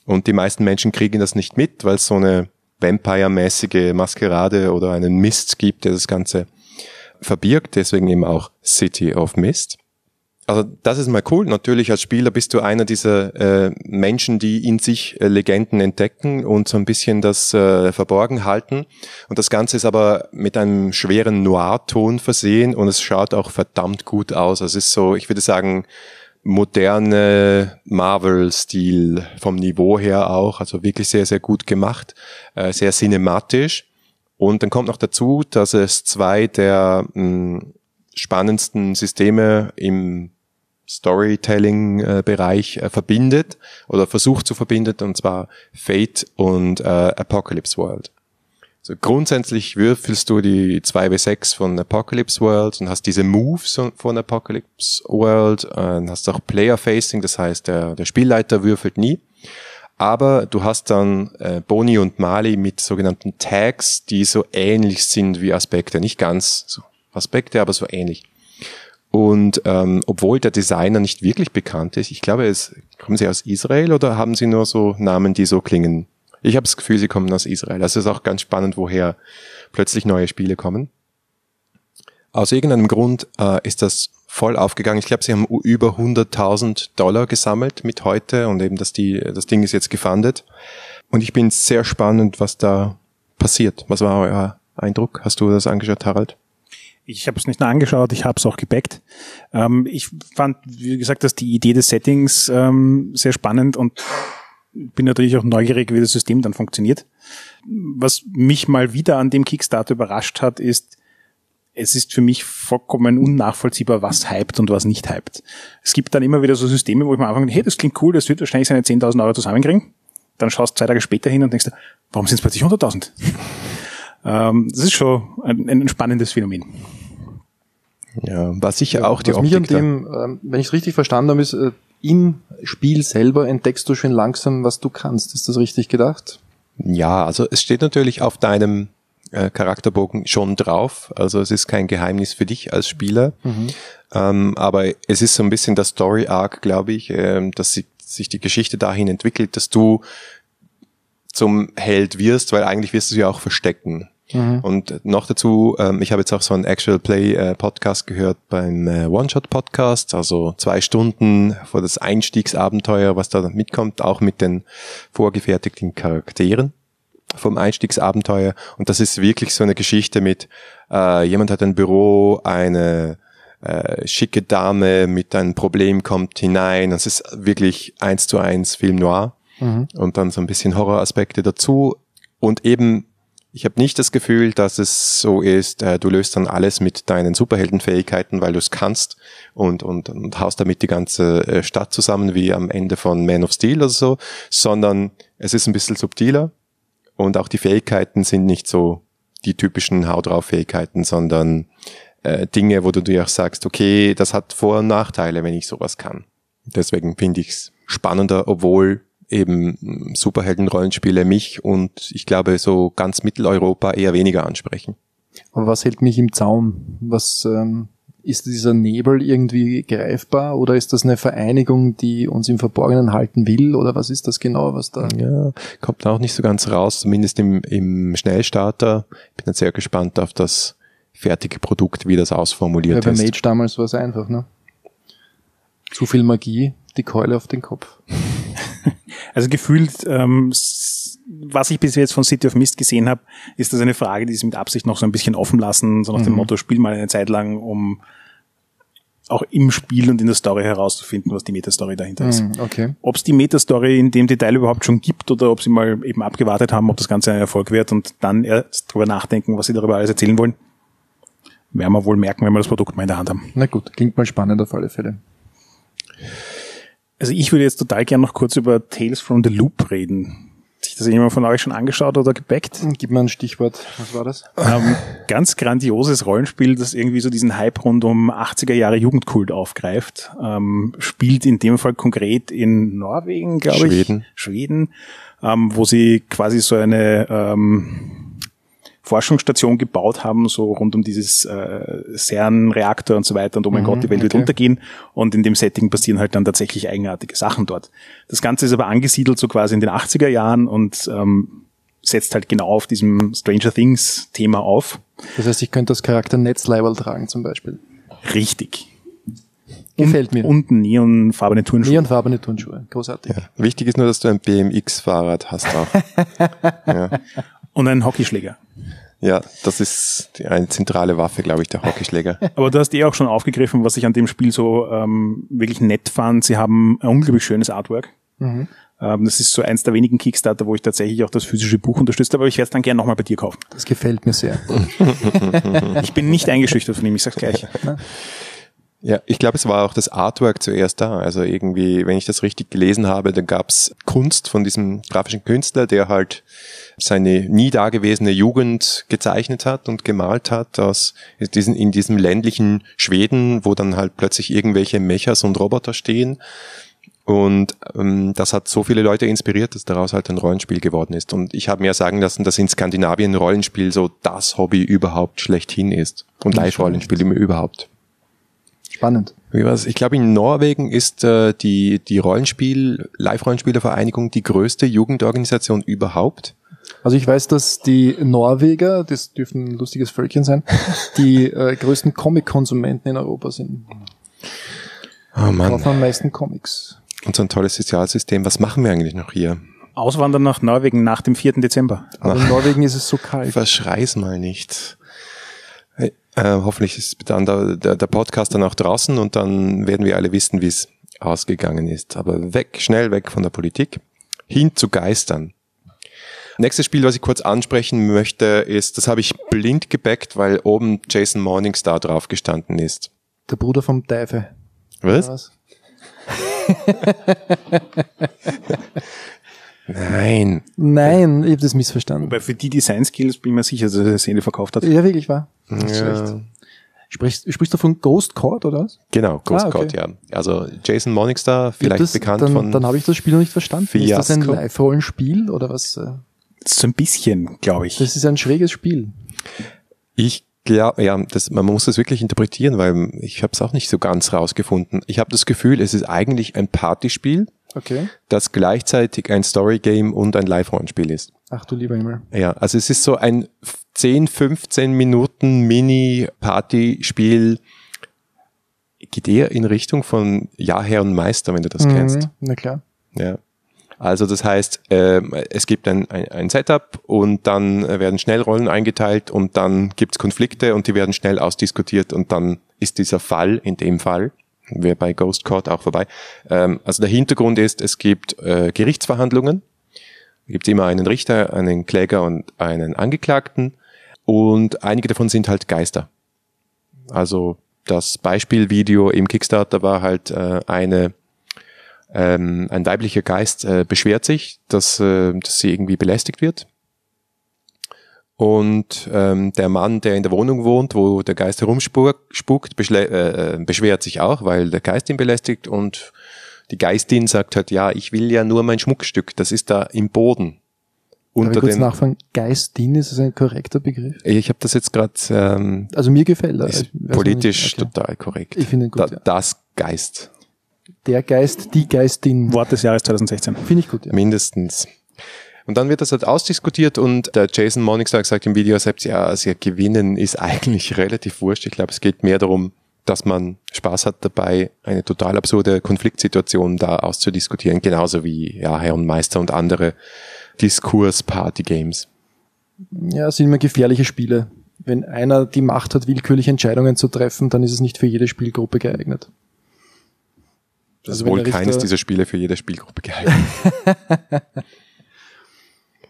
und die meisten Menschen kriegen das nicht mit, weil es so eine Vampire-mäßige Maskerade oder einen Mist gibt, der das Ganze verbirgt. Deswegen eben auch City of Mist. Also das ist mal cool. Natürlich als Spieler bist du einer dieser äh, Menschen, die in sich äh, Legenden entdecken und so ein bisschen das äh, verborgen halten. Und das Ganze ist aber mit einem schweren Noir-Ton versehen und es schaut auch verdammt gut aus. Also es ist so, ich würde sagen, moderne Marvel-Stil vom Niveau her auch, also wirklich sehr, sehr gut gemacht, äh, sehr cinematisch. Und dann kommt noch dazu, dass es zwei der mh, spannendsten Systeme im Storytelling-Bereich äh, verbindet oder versucht zu verbinden, und zwar Fate und äh, Apocalypse World. Also grundsätzlich würfelst du die 2w6 von Apocalypse World und hast diese Moves von Apocalypse World, und hast auch Player Facing, das heißt, der, der Spielleiter würfelt nie. Aber du hast dann äh, Boni und Mali mit sogenannten Tags, die so ähnlich sind wie Aspekte. Nicht ganz so Aspekte, aber so ähnlich. Und ähm, obwohl der Designer nicht wirklich bekannt ist, ich glaube, es kommen sie aus Israel oder haben sie nur so Namen, die so klingen ich habe das Gefühl, sie kommen aus Israel. Das ist auch ganz spannend, woher plötzlich neue Spiele kommen. Aus irgendeinem Grund äh, ist das voll aufgegangen. Ich glaube, sie haben über 100.000 Dollar gesammelt mit heute und eben das, die, das Ding ist jetzt gefundet. Und ich bin sehr spannend, was da passiert. Was war euer Eindruck? Hast du das angeschaut, Harald? Ich habe es nicht nur angeschaut, ich habe es auch gebackt. Ähm, ich fand, wie gesagt, dass die Idee des Settings ähm, sehr spannend und bin natürlich auch neugierig, wie das System dann funktioniert. Was mich mal wieder an dem Kickstarter überrascht hat, ist, es ist für mich vollkommen unnachvollziehbar, was hypt und was nicht hypt. Es gibt dann immer wieder so Systeme, wo ich mir anfange, hey, das klingt cool, das wird wahrscheinlich seine 10.000 Euro zusammenkriegen. Dann schaust du zwei Tage später hin und denkst, warum sind es plötzlich 100.000? ähm, das ist schon ein, ein spannendes Phänomen. Ja, was ich ja, auch die was Optik mich an dem, ähm, wenn ich es richtig verstanden habe, ist, äh, im Spiel selber entdeckst du schon langsam, was du kannst. Ist das richtig gedacht? Ja, also es steht natürlich auf deinem äh, Charakterbogen schon drauf. Also es ist kein Geheimnis für dich als Spieler. Mhm. Ähm, aber es ist so ein bisschen der Story Arc, glaube ich, äh, dass sich, sich die Geschichte dahin entwickelt, dass du zum Held wirst, weil eigentlich wirst du sie auch verstecken. Mhm. Und noch dazu, ähm, ich habe jetzt auch so einen Actual Play äh, Podcast gehört beim äh, One-Shot Podcast, also zwei Stunden vor das Einstiegsabenteuer, was da mitkommt, auch mit den vorgefertigten Charakteren vom Einstiegsabenteuer. Und das ist wirklich so eine Geschichte mit, äh, jemand hat ein Büro, eine äh, schicke Dame mit einem Problem kommt hinein. Das ist wirklich eins zu eins Film Noir. Mhm. Und dann so ein bisschen Horroraspekte dazu. Und eben ich habe nicht das Gefühl, dass es so ist, äh, du löst dann alles mit deinen Superheldenfähigkeiten, weil du es kannst und, und, und haust damit die ganze äh, Stadt zusammen wie am Ende von Man of Steel oder so, sondern es ist ein bisschen subtiler und auch die Fähigkeiten sind nicht so die typischen Hau drauf Fähigkeiten, sondern äh, Dinge, wo du dir auch sagst, okay, das hat Vor- und Nachteile, wenn ich sowas kann. Deswegen finde ich es spannender, obwohl eben Superhelden-Rollenspiele mich und ich glaube so ganz Mitteleuropa eher weniger ansprechen. Aber was hält mich im Zaum? Was ähm, ist dieser Nebel irgendwie greifbar oder ist das eine Vereinigung, die uns im Verborgenen halten will oder was ist das genau, was da? Ja, kommt auch nicht so ganz raus, zumindest im, im Schnellstarter. Bin jetzt sehr gespannt auf das fertige Produkt, wie das ausformuliert ja, ist. Bei Mage damals war es einfach, ne? Zu viel Magie, die Keule auf den Kopf. Also gefühlt, ähm, was ich bis jetzt von City of Mist gesehen habe, ist das eine Frage, die sie mit Absicht noch so ein bisschen offen lassen, so nach mhm. dem Motto, spiel mal eine Zeit lang, um auch im Spiel und in der Story herauszufinden, was die Metastory dahinter ist. Mhm, okay. Ob es die Metastory in dem Detail überhaupt schon gibt oder ob sie mal eben abgewartet haben, ob das Ganze ein Erfolg wird und dann erst drüber nachdenken, was sie darüber alles erzählen wollen, werden wir wohl merken, wenn wir das Produkt mal in der Hand haben. Na gut, klingt mal spannend auf alle Fälle. Also ich würde jetzt total gern noch kurz über Tales from the Loop reden. Hat sich das jemand von euch schon angeschaut oder gebackt? Gib mir ein Stichwort. Was war das? Ähm, ganz grandioses Rollenspiel, das irgendwie so diesen Hype rund um 80er Jahre Jugendkult aufgreift. Ähm, spielt in dem Fall konkret in Norwegen, glaube ich. Schweden. Schweden. Ähm, wo sie quasi so eine ähm, Forschungsstation gebaut haben, so rund um dieses äh, CERN-Reaktor und so weiter und oh mein mhm, Gott, die Welt okay. wird untergehen und in dem Setting passieren halt dann tatsächlich eigenartige Sachen dort. Das Ganze ist aber angesiedelt so quasi in den 80er Jahren und ähm, setzt halt genau auf diesem Stranger Things Thema auf. Das heißt, ich könnte das Charakter Netzleiberl tragen zum Beispiel. Richtig. Gefällt mir. Und neonfarbene Turnschuhe. Neonfarbene Turnschuhe. Großartig. Ja. Wichtig ist nur, dass du ein BMX-Fahrrad hast auch. ja. Und einen Hockeyschläger. Ja, das ist die- eine zentrale Waffe, glaube ich, der Hockeyschläger. Aber du hast eh auch schon aufgegriffen, was ich an dem Spiel so ähm, wirklich nett fand. Sie haben ein unglaublich schönes Artwork. Ähm, das ist so eins der wenigen Kickstarter, wo ich tatsächlich auch das physische Buch unterstütze, aber ich werde es dann gerne nochmal bei dir kaufen. Das gefällt mir sehr. Ich bin nicht eingeschüchtert von ihm, ich sag's gleich. Ja, ich glaube, es war auch das Artwork zuerst da. Also irgendwie, wenn ich das richtig gelesen habe, dann gab's Kunst von diesem grafischen Künstler, der halt seine nie dagewesene Jugend gezeichnet hat und gemalt hat aus diesen, in diesem ländlichen Schweden, wo dann halt plötzlich irgendwelche Mechas und Roboter stehen. Und ähm, das hat so viele Leute inspiriert, dass daraus halt ein Rollenspiel geworden ist. Und ich habe mir sagen lassen, dass in Skandinavien Rollenspiel so das Hobby überhaupt schlechthin ist. Und Live-Rollenspiel immer überhaupt. Spannend. Wie war's? Ich glaube, in Norwegen ist äh, die, die Rollenspiel, Live-Rollenspielervereinigung die größte Jugendorganisation überhaupt. Also ich weiß, dass die Norweger, das dürfen ein lustiges Völkchen sein, die äh, größten Comic-Konsumenten in Europa sind. Oh Mann, Kaufen am meisten Comics. und so ein tolles Sozialsystem. Was machen wir eigentlich noch hier? Auswandern nach Norwegen nach dem 4. Dezember. Aber in Norwegen ist es so kalt. Verschrei's mal nicht. Äh, hoffentlich ist dann der, der, der Podcast dann auch draußen und dann werden wir alle wissen, wie es ausgegangen ist. Aber weg, schnell weg von der Politik, hin zu Geistern. Nächstes Spiel, was ich kurz ansprechen möchte, ist, das habe ich blind gebackt, weil oben Jason Morningstar drauf gestanden ist. Der Bruder vom Teufel. Was? Was? Nein. Nein, ich habe das missverstanden. Wobei für die Design Skills bin ich mir sicher, dass er das Ende verkauft hat. Ja, wirklich wahr. Ja. Sprichst, sprichst du von Ghost Court oder was? Genau, Ghost Ah, okay. Code, ja. Also Jason Morningstar, vielleicht das, bekannt dann, von Dann habe ich das Spiel noch nicht verstanden. Ist das ein Fiasco. Live-Rollenspiel oder was? äh? So ein bisschen, glaube ich. Das ist ein schräges Spiel. Ich glaube, ja, das, man muss das wirklich interpretieren, weil ich habe es auch nicht so ganz rausgefunden. Ich habe das Gefühl, es ist eigentlich ein Partyspiel, Okay. das gleichzeitig ein Storygame und ein Live-Rollenspiel ist. Ach du lieber Himmel. Ja, also es ist so ein 10, 15 Minuten Mini-Partyspiel, geht eher in Richtung von Ja, Herr und Meister, wenn du das kennst. Mhm, na klar. Ja. Also das heißt, ähm, es gibt ein, ein, ein Setup und dann äh, werden Schnellrollen eingeteilt und dann gibt's Konflikte und die werden schnell ausdiskutiert und dann ist dieser Fall, in dem Fall, wäre bei Ghost Court auch vorbei. Ähm, also der Hintergrund ist, es gibt äh, Gerichtsverhandlungen, da gibt's immer einen Richter, einen Kläger und einen Angeklagten und einige davon sind halt Geister. Also das Beispielvideo im Kickstarter war halt äh, eine ähm, ein weiblicher Geist äh, beschwert sich, dass, äh, dass sie irgendwie belästigt wird. Und ähm, der Mann, der in der Wohnung wohnt, wo der Geist beschle- äh, äh, beschwert sich auch, weil der Geist ihn belästigt und die Geistin sagt halt, ja, ich will ja nur mein Schmuckstück, das ist da im Boden. Darf ich Unter kurz dem, nachfragen, Geistin, ist das ein korrekter Begriff? ich habe das jetzt gerade, ähm, Also mir gefällt Ich weiß noch politisch. Okay. total korrekt. Ich finde gut, da, ja. Das Geist, Der Geist, die Geistin. Wort des Jahres 2016. Finde ich gut, ja. mindestens. Und dann wird das halt ausdiskutiert und der Jason Morningstar sagt im Video selbst, ja, also ja, gewinnen ist eigentlich relativ wurscht. Ich glaube, es geht mehr darum, dass man Spaß hat dabei, eine total absurde Konfliktsituation da auszudiskutieren, genauso wie ja, Herr und Meister und andere Diskurs-Party-Games. Ja, sind immer gefährliche Spiele. Wenn einer die Macht hat, willkürliche Entscheidungen zu treffen, dann ist es nicht für jede Spielgruppe geeignet. Das Also ist wohl keines dieser Spiele für jede Spielgruppe geeignet.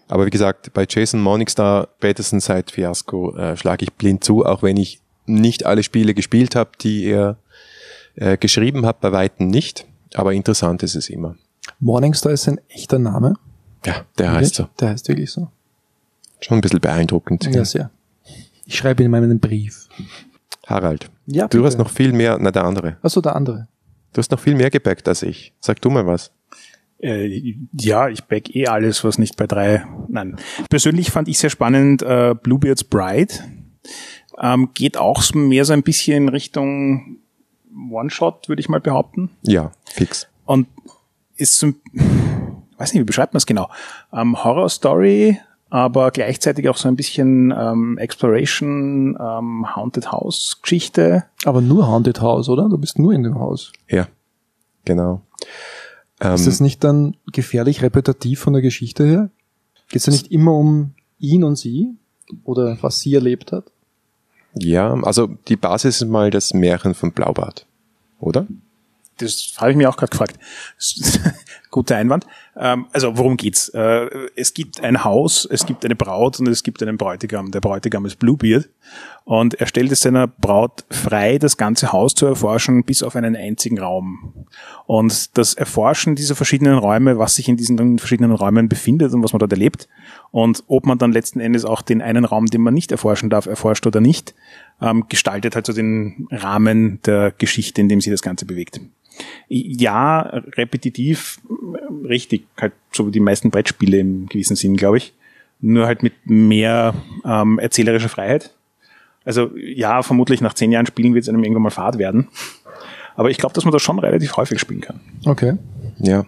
Aber wie gesagt, bei Jason Morningstar, spätestens seit Fiasco, äh, schlage ich blind zu, auch wenn ich nicht alle Spiele gespielt habe, die er äh, geschrieben hat, bei Weitem nicht. Aber interessant ist es immer. Morningstar ist ein echter Name. Ja, der heißt so. Der heißt wirklich so. Schon ein bisschen beeindruckend. Ja, sehr. Ich schreibe ihm einen Brief. Harald, Ja, du bitte. hast noch viel mehr, na der andere, Achso, der andere. du hast noch viel mehr gebackt als ich. Sag du mal was. Äh, ja, ich back eh alles, was nicht bei drei. Nein. Persönlich fand ich sehr spannend äh, Bluebeards Bride. Ähm, geht auch so mehr so ein bisschen in Richtung One-Shot, würde ich mal behaupten. Ja, fix. Und ist so, ein- weiß nicht, wie beschreibt man es genau? Ähm, Horror-Story, aber gleichzeitig auch so ein bisschen ähm, Exploration, ähm, Haunted House-Geschichte. Aber nur Haunted House, oder? Du bist nur in dem Haus. Ja, genau. Ähm, Ist das nicht dann gefährlich repetitiv von der Geschichte her? Geht es ja nicht immer um ihn und sie? oder was sie erlebt hat? Ja, also die Basis ist mal das Märchen von Blaubart, oder? Das habe ich mir auch gerade gefragt. Guter Einwand. Ähm, also worum geht's? Äh, es gibt ein Haus, es gibt eine Braut und es gibt einen Bräutigam. Der Bräutigam ist Bluebeard und er stellt es seiner Braut frei, das ganze Haus zu erforschen, bis auf einen einzigen Raum. Und das Erforschen dieser verschiedenen Räume, was sich in diesen verschiedenen Räumen befindet und was man dort erlebt und ob man dann letzten Endes auch den einen Raum, den man nicht erforschen darf, erforscht oder nicht, ähm, gestaltet halt so den Rahmen der Geschichte, in dem sich das Ganze bewegt. Ja, repetitiv, richtig, halt so wie die meisten Brettspiele im gewissen Sinn, glaube ich. Nur halt mit mehr ähm, erzählerischer Freiheit. Also ja, vermutlich nach zehn Jahren Spielen wird es einem irgendwann mal Fahrt werden. Aber ich glaube, dass man das schon relativ häufig spielen kann. Okay. Ja.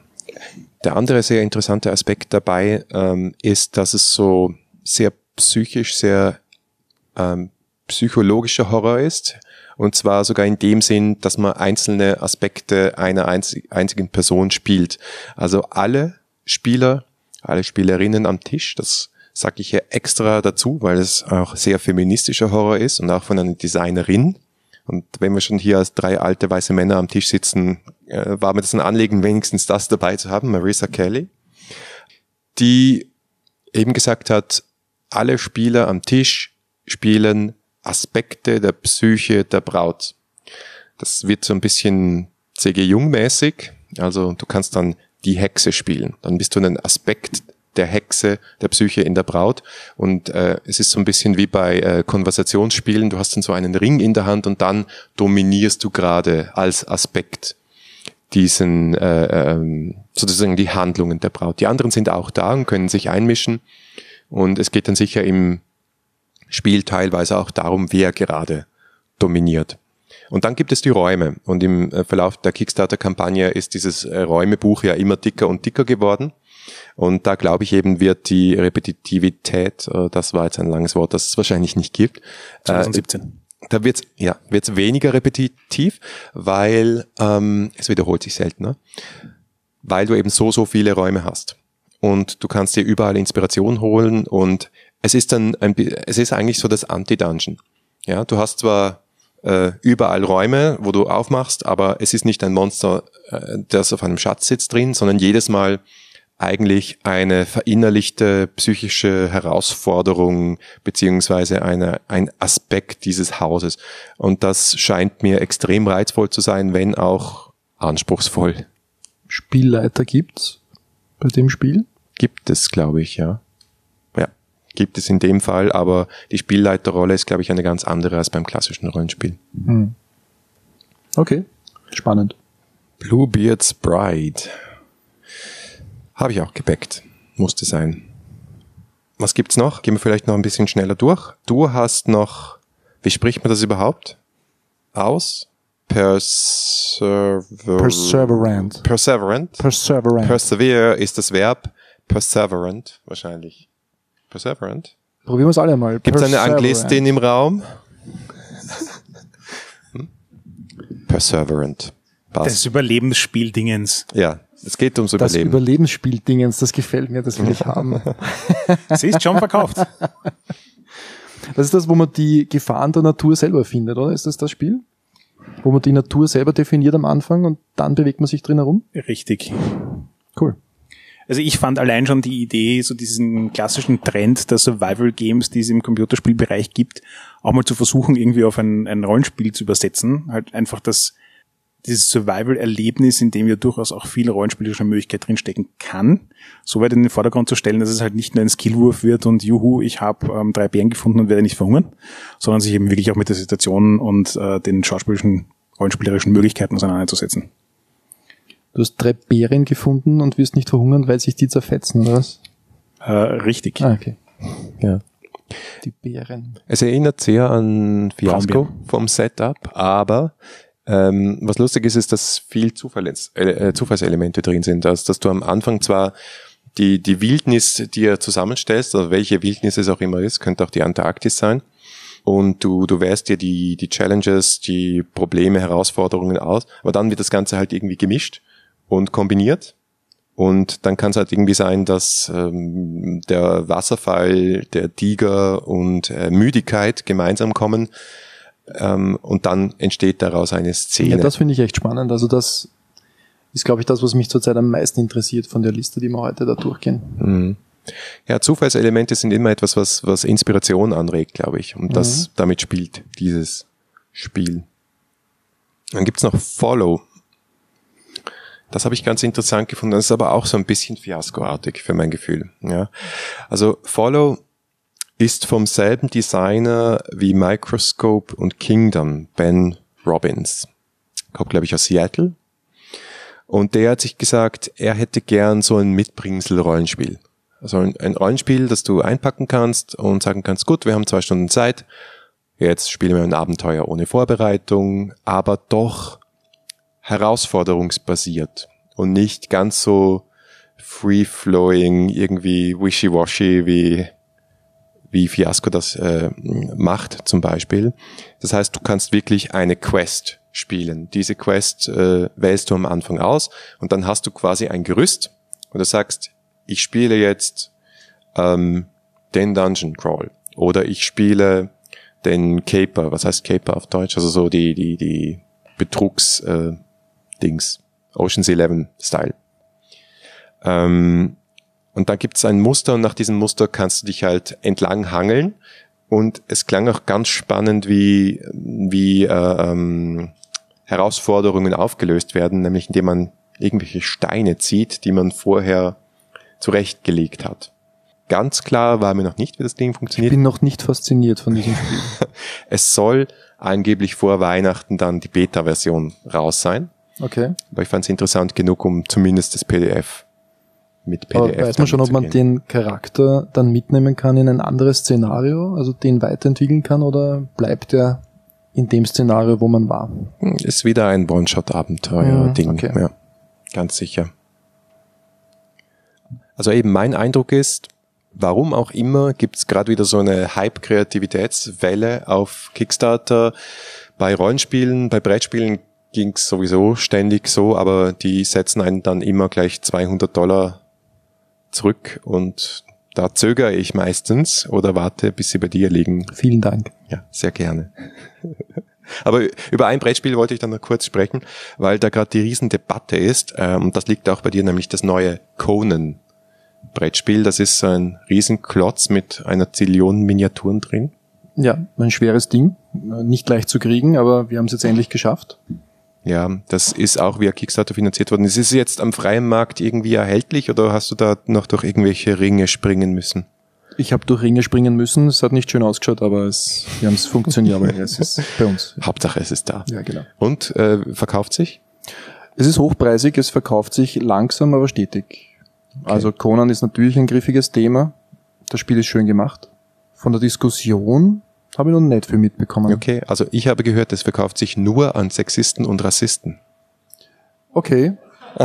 Der andere sehr interessante Aspekt dabei ähm, ist, dass es so sehr psychisch, sehr ähm, psychologischer Horror ist. Und zwar sogar in dem Sinn, dass man einzelne Aspekte einer einzigen Person spielt. Also alle Spieler, alle Spielerinnen am Tisch, das sage ich hier extra dazu, weil es auch sehr feministischer Horror ist und auch von einer Designerin. Und wenn wir schon hier als drei alte weiße Männer am Tisch sitzen, äh, war mir das ein Anliegen, wenigstens das dabei zu haben, Marissa Kelly, die eben gesagt hat, alle Spieler am Tisch spielen Aspekte der Psyche der Braut. Das wird so ein bisschen C.G. Jung-mäßig. Also du kannst dann die Hexe spielen. Dann bist du ein Aspekt der Hexe, der Psyche in der Braut. Und äh, es ist so ein bisschen wie bei äh, Konversationsspielen. Du hast dann so einen Ring in der Hand und dann dominierst du gerade als Aspekt diesen äh, ähm, sozusagen die Handlungen der Braut. Die anderen sind auch da und können sich einmischen. Und es geht dann sicher im Spiel teilweise auch darum, wer gerade dominiert. Und dann gibt es die Räume. Und im äh, Verlauf der Kickstarter-Kampagne ist dieses äh, Räumebuch ja immer dicker und dicker geworden. Und da glaube ich eben wird die Repetitivität, äh, das war jetzt ein langes Wort, das es wahrscheinlich nicht gibt. 2017. Da wird's ja wird's weniger repetitiv, weil ähm, es wiederholt sich seltener, weil du eben so so viele Räume hast und du kannst dir überall Inspiration holen und es ist dann ein, es ist eigentlich so das Anti-Dungeon. Ja, du hast zwar äh, überall Räume, wo du aufmachst, aber es ist nicht ein Monster, äh, das auf einem Schatz sitzt drin, sondern jedes Mal eigentlich eine verinnerlichte psychische Herausforderung beziehungsweise eine, ein Aspekt dieses Hauses. Und das scheint mir extrem reizvoll zu sein, wenn auch anspruchsvoll. Spielleiter gibt's bei dem Spiel? Gibt es, glaube ich, ja gibt es in dem Fall, aber die Spielleiterrolle ist, glaube ich, eine ganz andere als beim klassischen Rollenspiel. Hm. Okay, spannend. Bluebeard's Bride. Habe ich auch gebackt. Musste sein. Was gibt's noch? Gehen wir vielleicht noch ein bisschen schneller durch. Du hast noch, wie spricht man das überhaupt? Aus? Persever Perseverant. Perseverant. Perseverant. Persevere ist das Verb. Perseverant wahrscheinlich. Perseverant. Probieren wir es alle mal. Gibt es eine Anglistin im Raum? hm? Perseverant. Passt. Das Überlebensspiel-Dingens. Ja, es geht ums Überleben. Das Überlebensspiel-Dingens, das gefällt mir, das will ich haben. Sie ist schon verkauft. Das ist das, wo man die Gefahren der Natur selber findet, oder? Ist das das Spiel? Wo man die Natur selber definiert am Anfang und dann bewegt man sich drin herum? Richtig. Cool. Also ich fand allein schon die Idee, so diesen klassischen Trend der Survival Games, die es im Computerspielbereich gibt, auch mal zu versuchen, irgendwie auf ein, ein Rollenspiel zu übersetzen. Halt einfach das, dieses Survival-Erlebnis, in dem ja durchaus auch viel rollenspielerische Möglichkeit drinstecken kann, so weit in den Vordergrund zu stellen, dass es halt nicht nur ein Skillwurf wird und juhu, ich habe ähm, drei Bären gefunden und werde nicht verhungern, sondern sich eben wirklich auch mit der Situation und äh, den schauspielerischen, rollenspielerischen Möglichkeiten auseinanderzusetzen. Du hast drei Bären gefunden und wirst nicht verhungern, weil sich die zerfetzen, oder was? Äh, richtig. Ah, okay. Ja. Die Bären. Es erinnert sehr an Fiasco vom Setup, aber ähm, was lustig ist, ist, dass viel Zufalls, äh, Zufallselemente drin sind. Also, dass du am Anfang zwar die, die Wildnis dir zusammenstellst, also welche Wildnis es auch immer ist, könnte auch die Antarktis sein, und du, du wählst dir die, die Challenges, die Probleme, Herausforderungen aus, aber dann wird das Ganze halt irgendwie gemischt und kombiniert Und dann kann es halt irgendwie sein, dass ähm, der Wasserfall, der Tiger und äh, Müdigkeit gemeinsam kommen. Ähm, und dann entsteht daraus eine Szene. Ja, das finde ich echt spannend. Also das ist, glaube ich, das, was mich zurzeit am meisten interessiert von der Liste, die wir heute da durchgehen. Mhm. Ja, Zufallselemente sind immer etwas, was, was Inspiration anregt, glaube ich. Und das Mhm. damit spielt dieses Spiel. Dann gibt's noch Follow. Das habe ich ganz interessant gefunden. Das ist aber auch so ein bisschen fiaskoartig für mein Gefühl. Ja. Also Follow ist vom selben Designer wie Microscope und Kingdom, Ben Robbins. Kommt, glaube ich, aus Seattle. Und der hat sich gesagt, er hätte gern so ein Mitbringsel-Rollenspiel. Also ein, ein Rollenspiel, das du einpacken kannst und sagen kannst, gut, wir haben zwei Stunden Zeit, jetzt spielen wir ein Abenteuer ohne Vorbereitung, aber doch herausforderungsbasiert und nicht ganz so free-flowing, irgendwie wishy-washy wie wie Fiasco das äh, macht zum Beispiel. Das heißt, du kannst wirklich eine Quest spielen. Diese Quest äh, wählst du am Anfang aus und dann hast du quasi ein Gerüst und du sagst, ich spiele jetzt ähm, den Dungeon Crawl oder ich spiele den Caper. Was heißt Caper auf Deutsch? Also so die die die Betrugs äh, Dings, Ocean's Eleven Style. Ähm, und da gibt's ein Muster und nach diesem Muster kannst du dich halt entlang hangeln. Und es klang auch ganz spannend, wie, wie äh, ähm, Herausforderungen aufgelöst werden, nämlich indem man irgendwelche Steine zieht, die man vorher zurechtgelegt hat. Ganz klar war mir noch nicht, wie das Ding Ich funktioniert. bin noch nicht fasziniert von diesem Spiel. Es soll angeblich vor Weihnachten dann die Beta-Version raus sein. Okay. Aber ich fand es interessant genug, um zumindest das PDF mit PDF. Aber weiß man schon, ob man den Charakter dann mitnehmen kann in ein anderes Szenario, also den weiterentwickeln kann oder bleibt er in dem Szenario, wo man war? Ist wieder ein One-Shot-Abenteuer-Ding. Mhm, okay. Ja, ganz sicher. Also eben mein Eindruck ist, warum auch immer, gibt es gerade wieder so eine Hype-Kreativitätswelle auf Kickstarter. Bei Rollenspielen, bei Brettspielen ging es sowieso ständig so, aber die setzen einen dann immer gleich 200 Dollar zurück und da zögere ich meistens oder warte, bis sie bei dir liegen. Vielen Dank. Ja, sehr gerne. Aber über ein Brettspiel wollte ich dann noch kurz sprechen, weil da gerade die Riesendebatte ist. Ähm, Und das liegt auch bei dir, nämlich das neue Conan Brettspiel. Das ist so ein Riesenklotz mit einer Zillion Miniaturen drin. Ja, ein schweres Ding, nicht leicht zu kriegen, aber wir haben es jetzt endlich geschafft. Ja, das ist auch via Kickstarter finanziert worden. Ist es jetzt am freien Markt irgendwie erhältlich oder hast du da noch durch irgendwelche Ringe springen müssen? Ich habe durch Ringe springen müssen, es hat nicht schön ausgeschaut, aber es, wir haben es funktioniert, aber es ist bei uns. Hauptsache es ist da. Ja, genau. Und äh, verkauft sich? Es ist hochpreisig, es verkauft sich langsam, aber stetig. Also Conan ist natürlich ein griffiges Thema. Das Spiel ist schön gemacht. Von der Diskussion habe ich noch nicht viel mitbekommen. Okay, also ich habe gehört, es verkauft sich nur an Sexisten und Rassisten. Okay.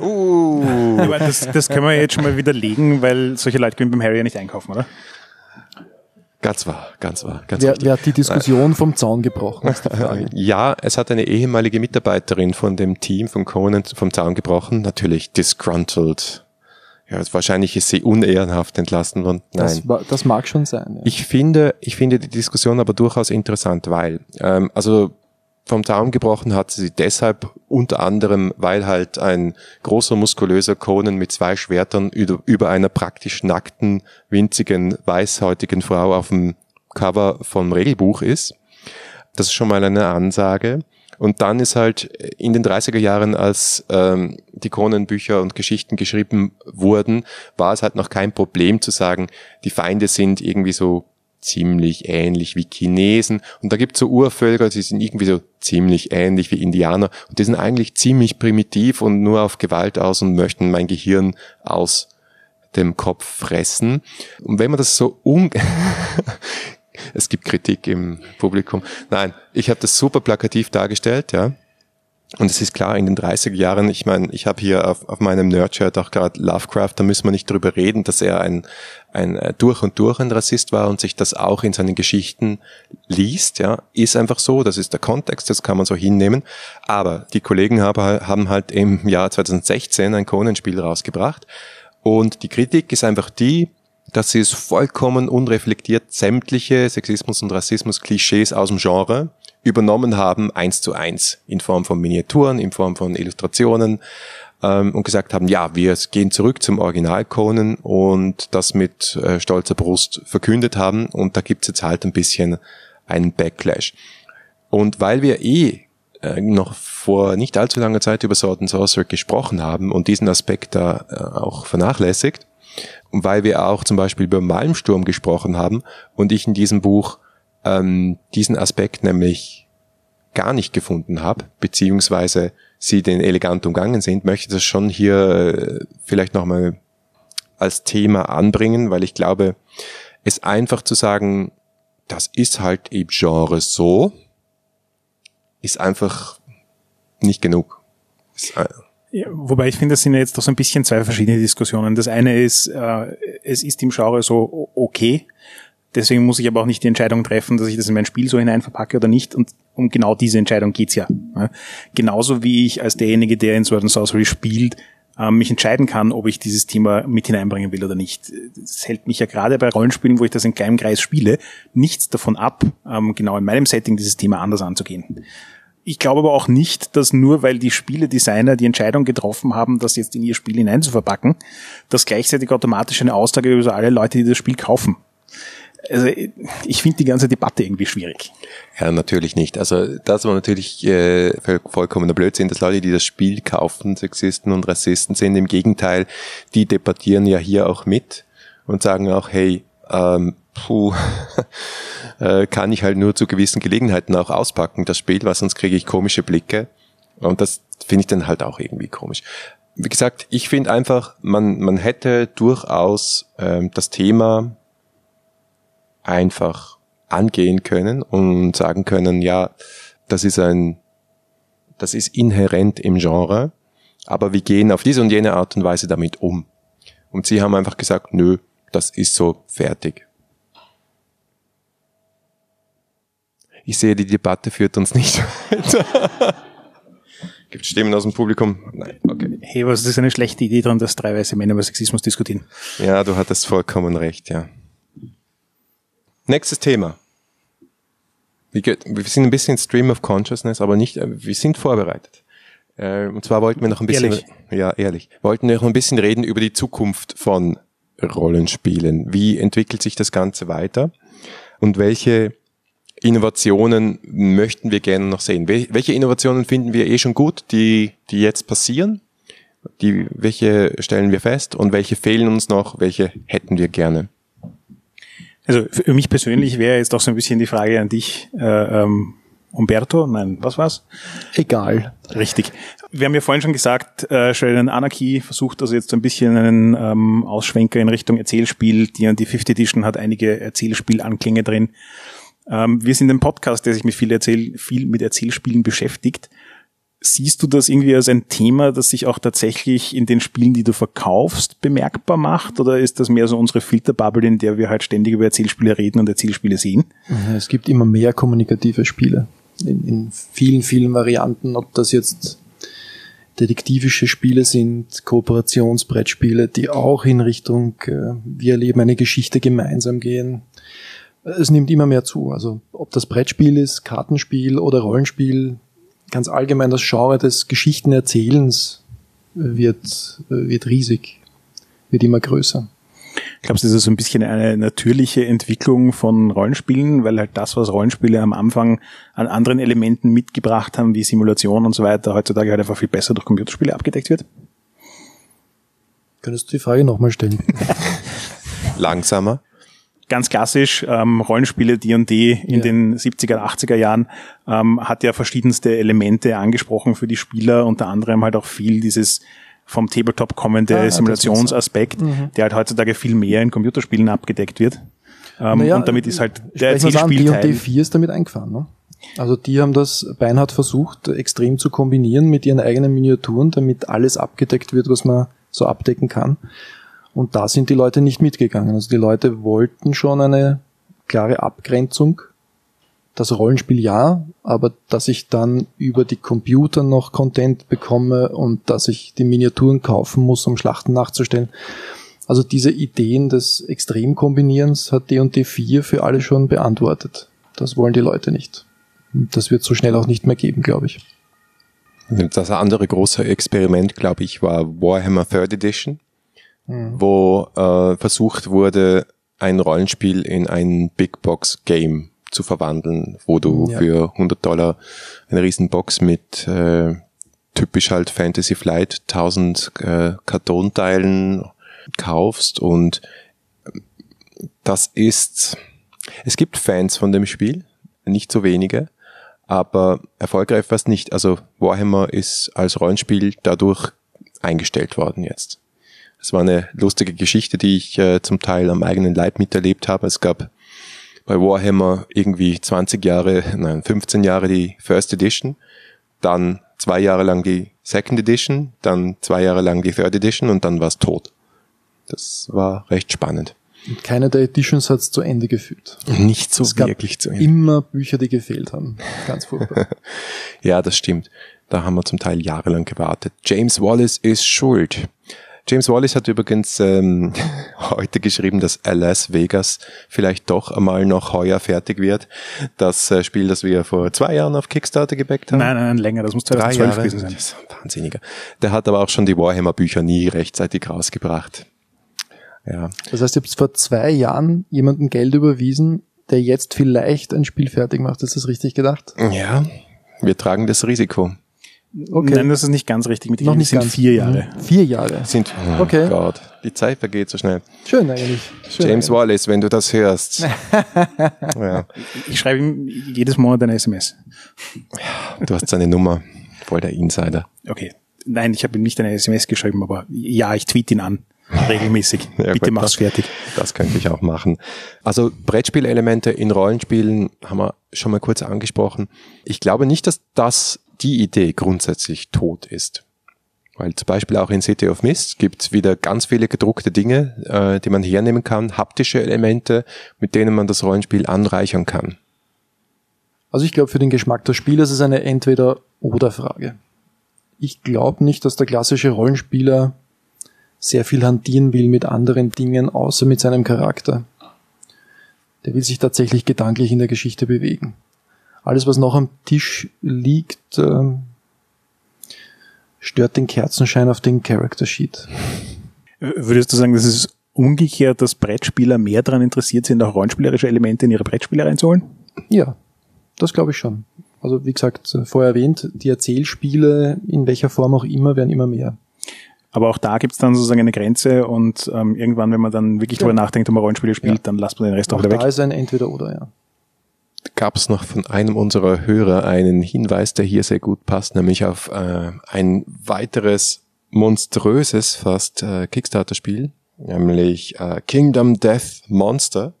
Uh. Aber das, das können wir jetzt schon mal widerlegen, weil solche Leute können beim Harry ja nicht einkaufen, oder? Ganz wahr, ganz wahr, ganz Wer, richtig. wer hat die Diskussion vom Zaun gebrochen, ist die Frage. Ja, es hat eine ehemalige Mitarbeiterin von dem Team von Conan vom Zaun gebrochen. Natürlich disgruntled. Ja, wahrscheinlich ist sie unehrenhaft entlassen worden. Nein. Das, das mag schon sein. Ja. Ich finde, ich finde die Diskussion aber durchaus interessant, weil, ähm, also vom Zaun gebrochen hat sie deshalb unter anderem, weil halt ein großer, muskulöser Conan mit zwei Schwertern über, über einer praktisch nackten, winzigen, weißhäutigen Frau auf dem Cover vom Regelbuch ist. Das ist schon mal eine Ansage. Und dann ist halt in den 30er Jahren, als ähm, die Conan-Bücher und Geschichten geschrieben wurden, war es halt noch kein Problem zu sagen, die Feinde sind irgendwie so ziemlich ähnlich wie Chinesen. Und da gibt es so Urvölker, die sind irgendwie so ziemlich ähnlich wie Indianer. Und die sind eigentlich ziemlich primitiv und nur auf Gewalt aus und möchten mein Gehirn aus dem Kopf fressen. Und wenn man das so un es gibt Kritik im Publikum. Nein, ich habe das super plakativ dargestellt, ja. Und es ist klar, in den 30er Jahren, ich meine, ich habe hier auf, auf meinem Nerd-Shirt auch gerade Lovecraft, da müssen wir nicht drüber reden, dass er ein, ein äh, durch und durch ein Rassist war und sich das auch in seinen Geschichten liest, ja, ist einfach so, das ist der Kontext, das kann man so hinnehmen. Aber die Kollegen haben, haben halt im Jahr 2016 ein Conan-Spiel rausgebracht und die Kritik ist einfach die, dass sie es vollkommen unreflektiert sämtliche Sexismus- und Rassismus-Klischees aus dem Genre übernommen haben, eins zu eins, in Form von Miniaturen, in Form von Illustrationen ähm, und gesagt haben, ja, wir gehen zurück zum Original Conan und das mit äh, stolzer Brust verkündet haben und da gibt's jetzt halt ein bisschen einen Backlash. Und weil wir eh äh, noch vor nicht allzu langer Zeit über Sword and Sorcery gesprochen haben und diesen Aspekt da äh, auch vernachlässigt, weil wir auch zum Beispiel über Malmsturm gesprochen haben und ich in diesem Buch ähm, diesen Aspekt nämlich gar nicht gefunden habe, beziehungsweise sie den elegant umgangen sind, möchte ich das schon hier äh, vielleicht nochmal als Thema anbringen, weil ich glaube, es einfach zu sagen, das ist halt im Genre so, ist einfach nicht genug. Ist, äh ja, wobei ich finde, das sind ja jetzt doch so ein bisschen zwei verschiedene Diskussionen. Das eine ist, äh, es ist im Genre so okay, Deswegen muss ich aber auch nicht die Entscheidung treffen, dass ich das in mein Spiel so hinein verpacke oder nicht. Und um genau diese Entscheidung geht's ja. Genauso wie ich als derjenige, der in Sword and Sorcery spielt, ähm, mich entscheiden kann, ob ich dieses Thema mit hineinbringen will oder nicht. Das hält mich ja gerade bei Rollenspielen, wo ich das in kleinem Kreis spiele, nichts davon ab, ähm, genau in meinem Setting dieses Thema anders anzugehen. Ich glaube aber auch nicht, dass nur weil die Spieledesigner die Entscheidung getroffen haben, das jetzt in ihr Spiel hineinzuverpacken, dass gleichzeitig automatisch eine Aussage über alle Leute, die das Spiel kaufen also ich finde die ganze Debatte irgendwie schwierig. Ja, natürlich nicht. Also das war natürlich äh, vollkommener Blödsinn, dass Leute, die das Spiel kaufen, Sexisten und Rassisten sind. Im Gegenteil, die debattieren ja hier auch mit und sagen auch, hey, ähm, puh, äh, kann ich halt nur zu gewissen Gelegenheiten auch auspacken, das Spiel, weil sonst kriege ich komische Blicke. Und das finde ich dann halt auch irgendwie komisch. Wie gesagt, ich finde einfach, man, man hätte durchaus ähm, das Thema einfach angehen können und sagen können, ja, das ist ein, das ist inhärent im Genre, aber wir gehen auf diese und jene Art und Weise damit um. Und sie haben einfach gesagt, nö, das ist so fertig. Ich sehe, die Debatte führt uns nicht weiter. Gibt Stimmen aus dem Publikum? Nein, okay. Hey, was ist eine schlechte Idee dran, dass drei weiße Männer über Sexismus diskutieren? Ja, du hattest vollkommen recht, ja. Nächstes Thema. Wir sind ein bisschen Stream of Consciousness, aber nicht, äh, wir sind vorbereitet. Äh, und zwar wollten wir noch ein bisschen, ehrlich. ja, ehrlich, wollten wir noch ein bisschen reden über die Zukunft von Rollenspielen. Wie entwickelt sich das Ganze weiter? Und welche Innovationen möchten wir gerne noch sehen? Welche Innovationen finden wir eh schon gut, die, die jetzt passieren? Die, welche stellen wir fest? Und welche fehlen uns noch? Welche hätten wir gerne? Also für mich persönlich wäre jetzt auch so ein bisschen die Frage an dich, äh, ähm, Umberto, nein, was war's? Egal. Richtig. Wir haben ja vorhin schon gesagt, äh, Shredder Anarchy versucht also jetzt so ein bisschen einen ähm, Ausschwenker in Richtung Erzählspiel. Die die Fifth Edition hat einige Erzählspielanklänge drin. Ähm, wir sind ein Podcast, der sich mit viel, Erzähl viel mit Erzählspielen beschäftigt. Siehst du das irgendwie als ein Thema, das sich auch tatsächlich in den Spielen, die du verkaufst, bemerkbar macht? Oder ist das mehr so unsere Filterbubble, in der wir halt ständig über Erzählspiele reden und Erzählspiele sehen? Es gibt immer mehr kommunikative Spiele. In, in vielen, vielen Varianten, ob das jetzt detektivische Spiele sind, Kooperationsbrettspiele, die auch in Richtung äh, wir erleben eine Geschichte gemeinsam gehen. Es nimmt immer mehr zu. Also ob das Brettspiel ist, Kartenspiel oder Rollenspiel, ganz allgemein das Genre des Geschichtenerzählens wird, wird riesig, wird immer größer. Glaubst du, das ist so ein bisschen eine natürliche Entwicklung von Rollenspielen, weil halt das, was Rollenspiele am Anfang an anderen Elementen mitgebracht haben, wie Simulation und so weiter, heutzutage halt einfach viel besser durch Computerspiele abgedeckt wird? Könntest du die Frage nochmal stellen? Langsamer ganz klassisch, ähm, Rollenspiele D&D in ja. den 70er, 80er Jahren ähm, hat ja verschiedenste Elemente angesprochen für die Spieler, unter anderem halt auch viel dieses vom Tabletop kommende ah, Simulationsaspekt, mhm. der halt heutzutage viel mehr in Computerspielen abgedeckt wird. Ähm, naja, und damit ist halt der Erzählspielteil... D&D 4 ist damit eingefahren, ne? Also die haben das beinhart versucht, extrem zu kombinieren mit ihren eigenen Miniaturen, damit alles abgedeckt wird, was man so abdecken kann. Und da sind die Leute nicht mitgegangen. Also die Leute wollten schon eine klare Abgrenzung. Das Rollenspiel ja, aber dass ich dann über die Computer noch Content bekomme und dass ich die Miniaturen kaufen muss, um Schlachten nachzustellen. Also diese Ideen des Extremkombinierens hat D&D 4 für alle schon beantwortet. Das wollen die Leute nicht. Und das wird so schnell auch nicht mehr geben, glaube ich. Das andere große Experiment, glaube ich, war Warhammer Third Edition, mhm. wo äh, versucht wurde, ein Rollenspiel in ein Big Box Game zu verwandeln, wo du ja. für 100 Dollar eine riesen Box mit äh, typisch halt Fantasy Flight 1000 äh, Kartonteilen kaufst und das ist, es gibt Fans von dem Spiel, nicht so wenige, aber erfolgreich fast nicht. Also Warhammer ist als Rollenspiel dadurch eingestellt worden jetzt. Es war eine lustige Geschichte, die ich äh, zum Teil am eigenen Leib miterlebt habe. Es gab bei Warhammer irgendwie 20 Jahre, nein, 15 Jahre die First Edition, dann zwei Jahre lang die Second Edition, dann zwei Jahre lang die Third Edition und dann war es tot. Das war recht spannend. Und keine der Editions hat es zu Ende geführt. Nicht so es wirklich zu Ende. Immer Bücher, die gefehlt haben. Ganz furchtbar. ja, das stimmt. Da haben wir zum Teil jahrelang gewartet. James Wallace ist schuld. James Wallace hat übrigens ähm, heute geschrieben, dass Las Vegas vielleicht doch einmal noch heuer fertig wird. Das äh, Spiel, das wir vor zwei Jahren auf Kickstarter gebackt haben. Nein, nein, nein länger. Das muss 2012 gewesen sein. Das ist ein Wahnsinniger. Der hat aber auch schon die Warhammer-Bücher nie rechtzeitig rausgebracht. Ja. Das heißt, ihr habt vor zwei Jahren jemandem Geld überwiesen, der jetzt vielleicht ein Spiel fertig macht. Ist das richtig gedacht? Ja, wir tragen das Risiko. Okay. Nein, das ist nicht ganz richtig. Mit Noch nicht sind ganz. vier Jahre. Mhm. Vier Jahre. Sind, oh okay. Gott, die Zeit vergeht so schnell. Schön eigentlich. Schön James eigentlich. Wallace, wenn du das hörst. ja. Ich schreibe ihm jedes Monat eine SMS. Du hast seine Nummer. Voll der Insider. Okay. Nein, ich habe ihm nicht eine SMS geschrieben, aber ja, ich tweet ihn an. Regelmäßig. ja, Bitte gut, mach's fertig. Das könnte ich auch machen. Also Brettspielelemente in Rollenspielen haben wir schon mal kurz angesprochen. Ich glaube nicht, dass das die Idee grundsätzlich tot ist. Weil zum Beispiel auch in City of Mist gibt es wieder ganz viele gedruckte Dinge, äh, die man hernehmen kann, haptische Elemente, mit denen man das Rollenspiel anreichern kann. Also ich glaube, für den Geschmack des Spielers ist es eine Entweder-Oder-Frage. Ich glaube nicht, dass der klassische Rollenspieler sehr viel hantieren will mit anderen Dingen, außer mit seinem Charakter. Der will sich tatsächlich gedanklich in der Geschichte bewegen alles, was noch am Tisch liegt, äh, stört den Kerzenschein auf den Character Sheet. Würdest du sagen, das ist umgekehrt, dass Brettspieler mehr daran interessiert sind, auch rollenspielerische Elemente in ihre Brettspiele reinzuholen? Ja, das glaube ich schon. Also wie gesagt, vorher erwähnt, die Erzählspiele in welcher Form auch immer werden immer mehr. Aber auch da gibt es dann sozusagen eine Grenze und ähm, irgendwann, wenn man dann wirklich ja. drüber nachdenkt, wenn man Rollenspiele spielt, ja. dann lasst man den Rest auch, auch wieder weg. Da ist ein Entweder-Oder, ja gab es noch von einem unserer Hörer einen Hinweis, der hier sehr gut passt, nämlich auf äh, ein weiteres monströses fast äh, Kickstarter-Spiel, nämlich äh, Kingdom Death Monster,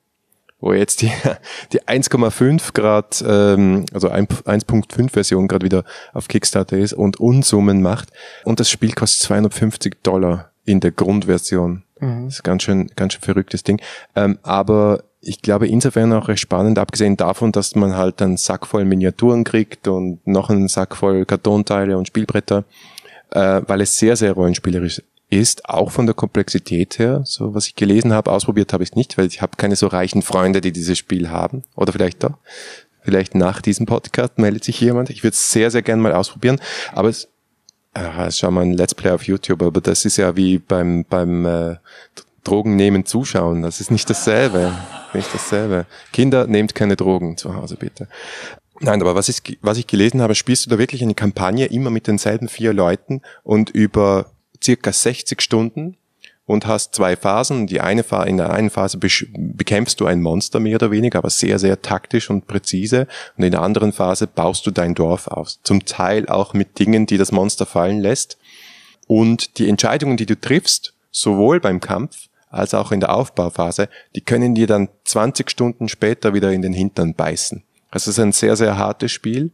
wo jetzt die, die 1,5 Grad, ähm, also 1.5 Version gerade wieder auf Kickstarter ist und Unsummen macht. Und das Spiel kostet 250 Dollar in der Grundversion. Mhm. Das ist ganz schön, ganz schön verrücktes Ding. Ähm, aber ich glaube insofern auch recht spannend, abgesehen davon, dass man halt einen Sack voll Miniaturen kriegt und noch einen Sack voll Kartonteile und Spielbretter, äh, weil es sehr, sehr rollenspielerisch ist, auch von der Komplexität her. So was ich gelesen habe, ausprobiert habe ich nicht, weil ich habe keine so reichen Freunde, die dieses Spiel haben. Oder vielleicht doch. Vielleicht nach diesem Podcast meldet sich jemand. Ich würde es sehr, sehr gerne mal ausprobieren. Aber es äh, schau mal ein Let's Play auf YouTube, aber das ist ja wie beim, beim äh, Drogen nehmen zuschauen. Das ist nicht dasselbe. Nicht dasselbe. Kinder, nehmt keine Drogen zu Hause, bitte. Nein, aber was ich, was ich gelesen habe, spielst du da wirklich eine Kampagne immer mit denselben vier Leuten und über circa 60 Stunden und hast zwei Phasen. Die eine Phase, in der einen Phase bekämpfst du ein Monster mehr oder weniger, aber sehr, sehr taktisch und präzise. Und in der anderen Phase baust du dein Dorf aus. Zum Teil auch mit Dingen, die das Monster fallen lässt. Und die Entscheidungen, die du triffst, sowohl beim Kampf als auch in der Aufbauphase, die können dir dann 20 Stunden später wieder in den Hintern beißen. Es ist ein sehr, sehr hartes Spiel.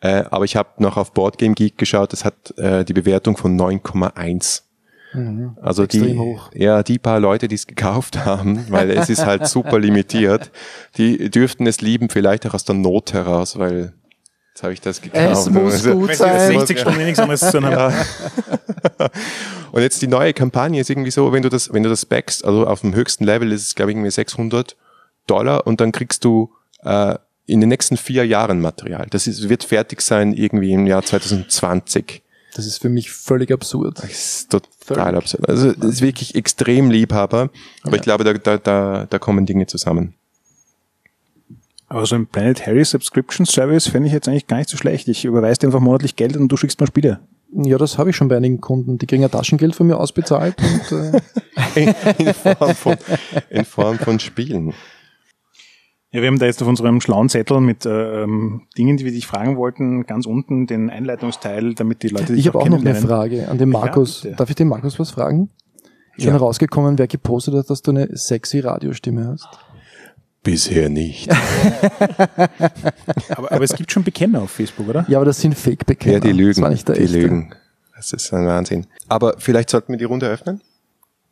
Äh, aber ich habe noch auf Boardgame Geek geschaut, es hat äh, die Bewertung von 9,1. Mhm. Also die, hoch. ja, die paar Leute, die es gekauft haben, weil es ist halt super limitiert, die dürften es lieben, vielleicht auch aus der Not heraus, weil Jetzt habe ich das gekauft. Es muss also, gut sein. 60 Stunden nichts anderes zu haben. Und jetzt die neue Kampagne ist irgendwie so, wenn du das, wenn du das backst, also auf dem höchsten Level ist es, glaube ich, irgendwie 600 Dollar und dann kriegst du äh, in den nächsten vier Jahren Material. Das ist, wird fertig sein irgendwie im Jahr 2020. Das ist für mich völlig absurd. Das ist total völlig. absurd. Also das ist wirklich extrem Liebhaber, aber ja. ich glaube, da, da, da, da kommen Dinge zusammen. Aber so ein Planet Harry Subscription Service fände ich jetzt eigentlich gar nicht so schlecht. Ich überweise dir einfach monatlich Geld und du schickst mir Spiele. Ja, das habe ich schon bei einigen Kunden. Die kriegen ja Taschengeld von mir ausbezahlt. und, äh in, Form von, in Form von Spielen. Ja, wir haben da jetzt auf unserem schlauen Zettel mit äh, ähm, Dingen, die wir dich fragen wollten, ganz unten den Einleitungsteil, damit die Leute dich Ich habe auch noch eine Frage an den Markus. Ja, Darf ich den Markus was fragen? Ist ja. herausgekommen, wer gepostet hat, dass du eine sexy Radiostimme hast? Bisher nicht. aber, aber es gibt schon Bekenner auf Facebook, oder? Ja, aber das sind Fake-Bekenner. Ja, die lügen. Das die echte. lügen. Das ist ein Wahnsinn. Aber vielleicht sollten wir die Runde öffnen.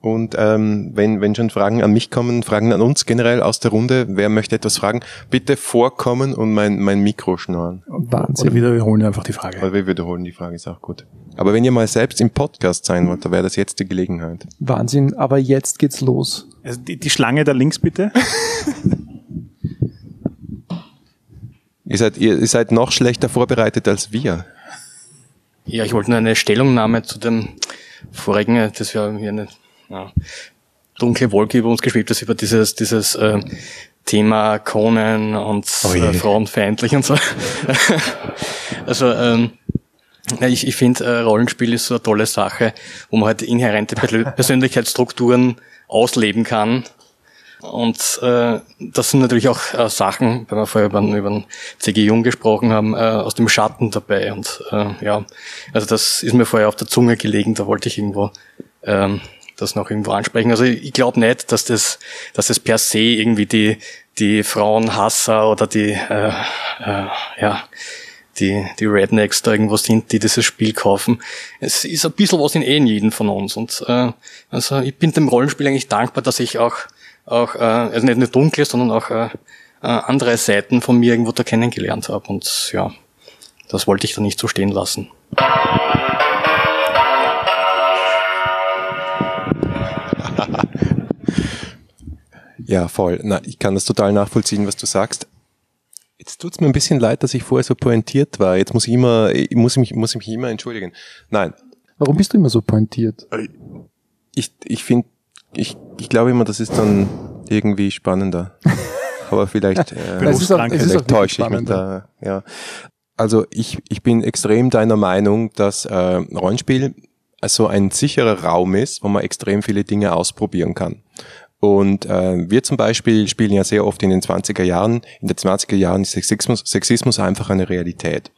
Und ähm, wenn, wenn schon Fragen an mich kommen, Fragen an uns generell aus der Runde, wer möchte etwas fragen, bitte vorkommen und mein, mein Mikro schnorren. Wahnsinn. Oder wir wiederholen einfach die Frage. Oder wir wiederholen die Frage, ist auch gut. Aber wenn ihr mal selbst im Podcast sein wollt, dann wäre das jetzt die Gelegenheit. Wahnsinn, aber jetzt geht's los. Also die, die Schlange da links bitte. ihr, seid, ihr, ihr seid noch schlechter vorbereitet als wir. Ja, ich wollte nur eine Stellungnahme zu dem vorigen, das wäre hier eine ja, dunkle Wolke über uns geschwebt ist, über dieses, dieses äh, Thema Conan und oh äh, frauenfeindlich und so. also ähm, ich, ich finde, äh, Rollenspiel ist so eine tolle Sache, wo man halt inhärente Persönlichkeitsstrukturen ausleben kann. Und äh, das sind natürlich auch äh, Sachen, wenn wir vorher über, über den C.G. Jung gesprochen haben, äh, aus dem Schatten dabei. Und äh, ja, also das ist mir vorher auf der Zunge gelegen, da wollte ich irgendwo ähm, das noch irgendwo ansprechen. Also ich glaube nicht, dass das, dass das per se irgendwie die, die Frauenhasser oder die, äh, äh, ja, die, die Rednecks da irgendwo sind, die dieses Spiel kaufen. Es ist ein bisschen was in eh in jedem von uns. Und äh, also ich bin dem Rollenspiel eigentlich dankbar, dass ich auch, auch äh, also nicht nur dunkle, sondern auch äh, äh, andere Seiten von mir irgendwo da kennengelernt habe. Und ja, das wollte ich da nicht so stehen lassen. Ja, voll. Na, ich kann das total nachvollziehen, was du sagst. Jetzt tut's mir ein bisschen leid, dass ich vorher so pointiert war. Jetzt muss ich immer, muss ich mich, muss ich mich immer entschuldigen. Nein. Warum bist du immer so pointiert? Ich, ich finde, ich, ich glaube immer, das ist dann irgendwie spannender. Aber vielleicht, äh, es ist auch, es ist täusche ich mich da. Ja. Also ich, ich bin extrem deiner Meinung, dass äh, Rollenspiel also ein sicherer Raum ist, wo man extrem viele Dinge ausprobieren kann. Und äh, wir zum Beispiel spielen ja sehr oft in den 20er Jahren. In den 20er Jahren ist Sexismus, Sexismus einfach eine Realität.